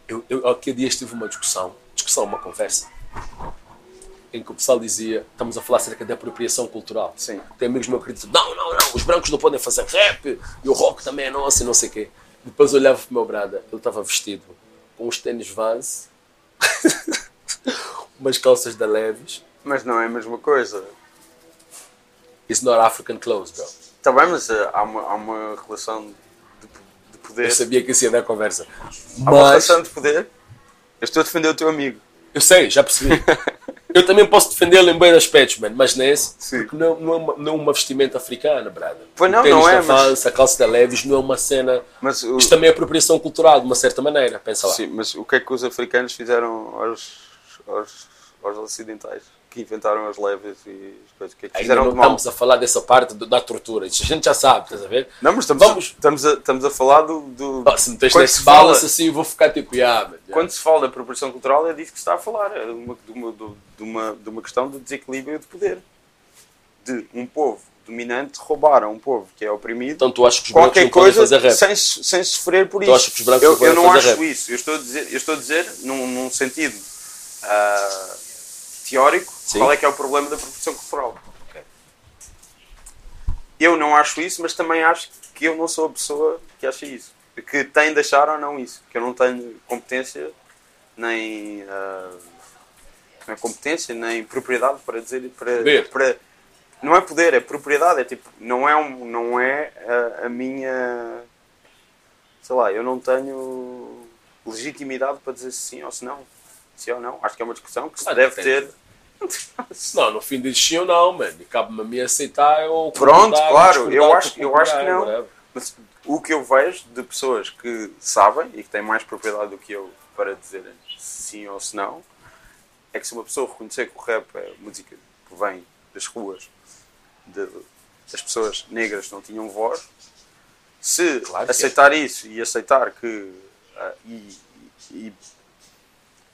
Eu, eu aqui há dias tive uma discussão, discussão, uma conversa, em que o pessoal dizia, estamos a falar acerca da apropriação cultural. Sim. Tem amigos meus que dizem, não, não, não, os brancos não podem fazer rap, e o rock também é nosso, e não sei o quê. Depois olhava para o meu brada, ele estava vestido com os tênis Vans, (laughs) umas calças da Levis. Mas não é a mesma coisa. It's not African clothes, bro. Está bem, mas eh, há uma, há uma relação de, de poder. Eu sabia que isso ia dar conversa. Há uma relação de poder. Eu estou a defender o teu amigo. Eu sei, já percebi. (laughs) Eu também posso defendê-lo em bem aspectos, mano, mas nesse, Sim. porque não, não, é uma, não é uma vestimenta africana, brada. Pois não, não é, da mas- a calça da Levis não é uma cena. Mas o, Isto também é apropriação cultural, de uma certa maneira, pensa lá. sim, mas o que é que os africanos fizeram aos, aos, aos ocidentais? Que inventaram as leves e as coisas. Que é que Ainda fizeram não de mal? estamos a falar dessa parte do- da tortura. Isso a gente já sabe, estás a ver? Não, mas estamos, Vamos. estamos, a, estamos a falar do. do Ah, se me tens quando nesse se fala- balance assim, eu vou ficar tipo, ah, mano, já. Quando se fala da apropriação cultural, é disso que se está a falar. É de uma, de uma, de uma, de uma questão de desequilíbrio de poder. De um povo dominante roubar a um povo que é oprimido Então tu achas que os qualquer não coisa sem, sem sofrer por Tu isso. eu, não eu não acho rap? isso. Eu estou a dizer, eu estou a dizer num, num sentido ah, teórico, Sim. qual é que é o problema da apropriação cultural. Eu não acho isso, mas também acho que eu não sou a pessoa que acha isso. Que tem de achar ou não isso. Que eu não tenho competência, nem, ah, não é competência, nem propriedade para dizer. Para, para, não é poder, é propriedade. É tipo, não é, um, não é a, a minha. Sei lá, eu não tenho legitimidade para dizer sim ou se não. Sim ou não. Acho que é uma discussão que se Ah, deve ter. (laughs) Não, no fim diz sim ou não, mano. E cabe-me a mim aceitar ou Pronto, claro, eu acho- eu acho que não. whatever. Mas o que eu vejo de pessoas que sabem e que têm mais propriedade do que eu para dizerem sim ou se não é que se uma pessoa reconhecer que o rap é música que vem das ruas, de- das pessoas negras que não tinham voz, se Claro é. aceitar isso e aceitar que. ah, e, e,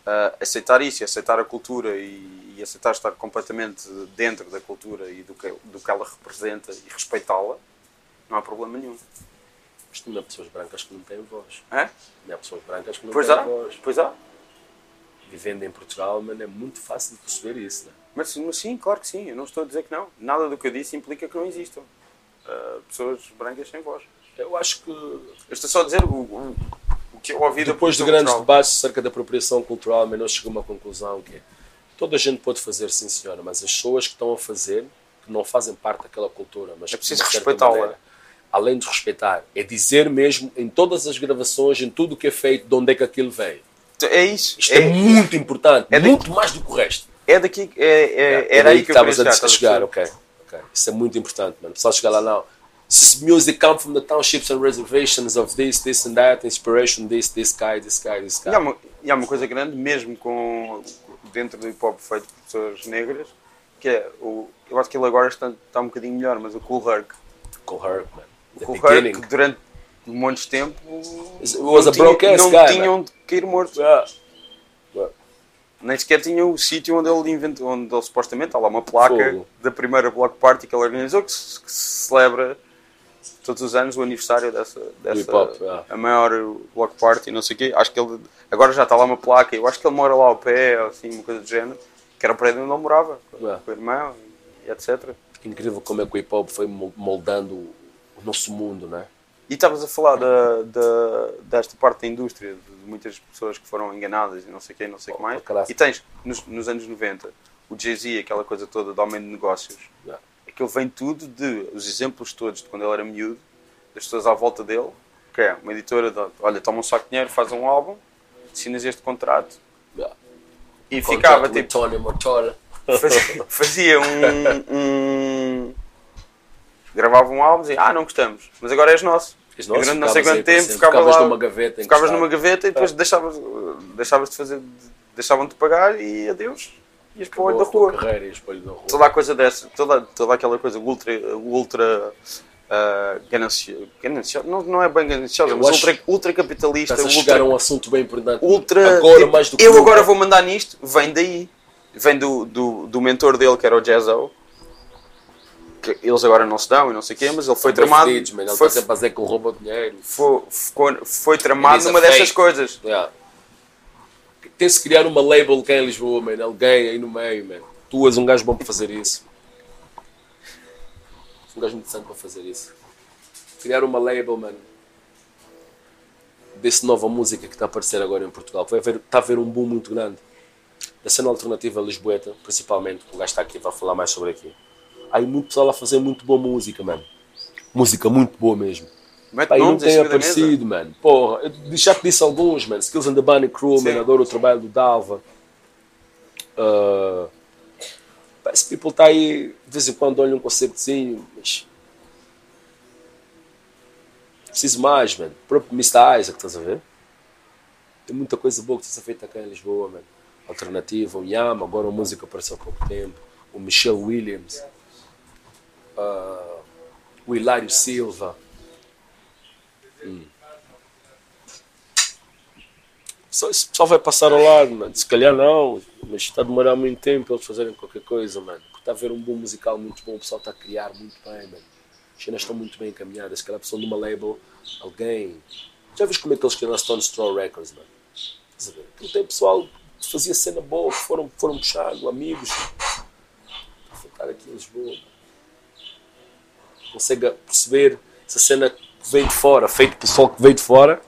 ah, aceitar isso aceitar a cultura e, e aceitar estar completamente dentro da cultura e do que, do que ela representa e respeitá-la, não há problema nenhum. Mas também há pessoas brancas que não têm voz. É? Também há pessoas brancas que não Pois têm há, voz. pois há. Vivendo em Portugal, mano, é muito fácil de perceber isso, né? Mas, mas sim, claro que sim, eu não estou a dizer que não. Nada do que eu disse implica que não existam ah, pessoas brancas sem voz. Eu acho que Eu estou só a dizer o, o, depois de grandes cultural. debates acerca da apropriação cultural, mas nós chegamos a uma conclusão que é, toda a gente pode fazer, sim senhora, mas as pessoas que estão a fazer, que não fazem parte daquela cultura, mas É preciso respeitá-la. Além de respeitar, é dizer mesmo em todas as gravações, em tudo o que é feito, de onde é que aquilo vem. É isso. Isto é, muito importante, é muito mais do que o resto. É daqui. É, é, É era aí que eu estavas a chegar. ok. ok. Isso é muito importante, mano. Pessoal chegar lá, não. This music come from the townships and reservations of this, this and that, inspiration, this, this guy, this guy, this guy. E há, uma, e há uma coisa grande, mesmo com, dentro do hip hop feito por pessoas negras, que é o. Eu acho que ele agora está, está um bocadinho melhor, mas o Cool Herc. Cool Herc, man. The Cool beginning. Herc, durante montes de tempo. was não a tinha- broke ass Não guy, tinham de cair mortos. Yeah. Nem sequer tinha o sítio onde ele inventou, onde ele supostamente há lá uma placa Fogo. da primeira block party que ele organizou que que se celebra todos os anos o aniversário dessa, dessa hip hop, yeah. a maior block party, não sei o quê. Acho que ele agora já está lá uma placa, eu acho que ele mora lá ao pé, ou assim, uma coisa do género, que era o prédio onde ele morava, Yeah. com o irmão e etc. Incrível como é que o hip hop foi mol- moldando o nosso mundo, né? E estavas a falar da, da, desta parte da indústria, de muitas pessoas que foram enganadas e não sei o quê, não sei o que mais. caralho. E tens, nos, nos anos 90, o Jay-Z, aquela coisa toda de aumento de negócios, Yeah. Aquilo vem tudo de, os exemplos todos de quando ele era miúdo, das pessoas à volta dele, que é uma editora, de, olha, toma um saco de dinheiro, faz um álbum, assinas este contrato, Yeah. e ficava tipo, Tony Motola. fazia, fazia um, um- Gravava um álbum e dizia, ah, não gostamos, mas agora és nosso. És nosso, durante não sei quanto tempo sempre. ficavas Ficavas lá, numa gaveta ficavas numa gaveta e depois É. deixavas, deixavas de fazer, deixavam de pagar e adeus. Da Acabou a tua rua. carreira e espelho da rua. Toda a coisa dessa, toda, toda aquela coisa ultra, ultra uh, gananciosa, gananciosa, não, não é bem gananciosa, Eu mas ultra, ultra capitalista, Estás a chegar a um assunto bem importante. ultra Agora tipo, mais do que eu nunca. agora vou mandar nisto, vem daí. Vem do, do, do mentor dele, que era o Jazzo. Que eles agora não se dão e não sei o quê, mas ele foi Bem tramado. fedidos. Ele foi, está sempre a dizer que rouba dinheiro. foi, foi, foi tramado numa dessas coisas. Yeah. Tem-se criar uma label cá em Lisboa, man. Alguém aí no meio, man. Tu és um gajo bom para fazer isso. Um gajo muito santo para fazer isso. Criar uma label, man. Desse nova música que está a aparecer agora em Portugal. Vai está a haver um boom muito grande. Da cena alternativa lisboeta, principalmente, o gajo está aqui vai falar mais sobre aqui. Há muito pessoal a fazer muito boa música, mano. Música muito boa mesmo. Mete e não tem aparecido, mano. Porra, eu já te disse alguns, mano. Skills and the Bunny Crew, Sim. man. Adoro o trabalho do Dalva. Uh, pá, esse people tá aí, de vez em quando olha um conceptozinho, mas. Preciso mais, mano. O próprio Mr. Isaac, estás a ver? Tem muita coisa boa que está a feita cá em Lisboa, mano. Alternativa, o Yama, agora uma música apareceu há pouco tempo. O Michelle Williams. uh, o Hilário Silva. Só, esse pessoal vai passar ao lado, mano. Se calhar não, mas está a demorar muito tempo para eles fazerem qualquer coisa, mano. Porque está a haver um bom musical muito bom, o pessoal está a criar muito bem, mano. As cenas estão muito bem encaminhadas. Se calhar precisam de uma label, alguém. Já viste como é que eles criaram a Stone Straw Records, mano? Estás a ver? Aquilo tem pessoal que fazia cena boa, foram, foram puxando, amigos. Está a faltar aqui em Lisboa, mano. Consegue perceber essa cena que vem de fora, feito pelo pessoal que veio de fora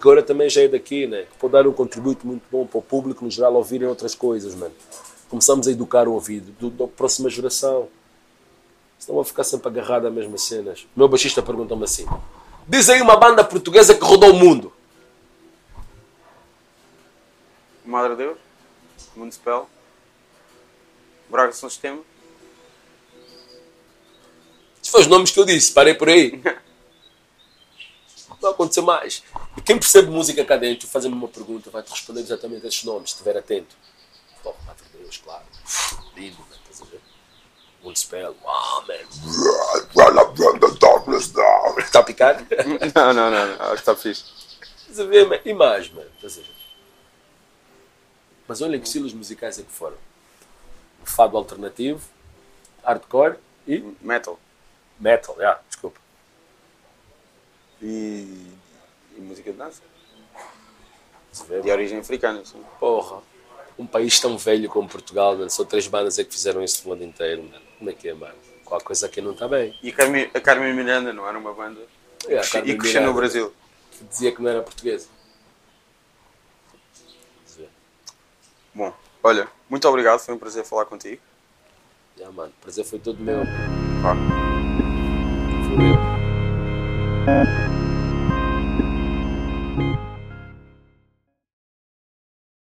que agora também já é daqui, né? Que pode dar um contributo muito bom para o público, no geral, ouvirem outras coisas, mano. Começamos a educar o ouvido do, da próxima geração. Senão vão ficar sempre agarrado às mesmas cenas. O meu baixista pergunta-me assim: Diz aí uma banda portuguesa que rodou o mundo. Madre Deus, Municipal, Braga São Sistema. Esses foram os nomes que eu disse, parei por aí. (laughs) Não vai acontecer mais. E quem percebe música cá dentro, fazendo uma pergunta, vai-te responder exatamente esses nomes, se estiver atento. Pô, Madre Deus, claro. Lindo, né? Estás a ver? Municipal, wow, man. Run up, run the darkness down. Está a picar? (laughs) Não, não, não, não. Acho que está fixe. Estás a ver, man? E mais, mano. Estás a ver? Mas olha que estilos musicais é que foram. Fado alternativo, hardcore e Metal. metal, já, desculpa. E, e música de dança. De origem africana, sim. Porra, um país tão velho como Portugal, mano, só três bandas é que fizeram isso no mundo inteiro, mano. Como é que é, mano? Qual coisa aqui não está bem? E a Carmen, a Carmen Miranda não era uma banda? É, a e cresceu no Brasil. Que dizia que não era portuguesa. Bom, olha, muito obrigado. Foi um prazer falar contigo. Já, mano, o prazer foi todo meu. Pá. Foi meu.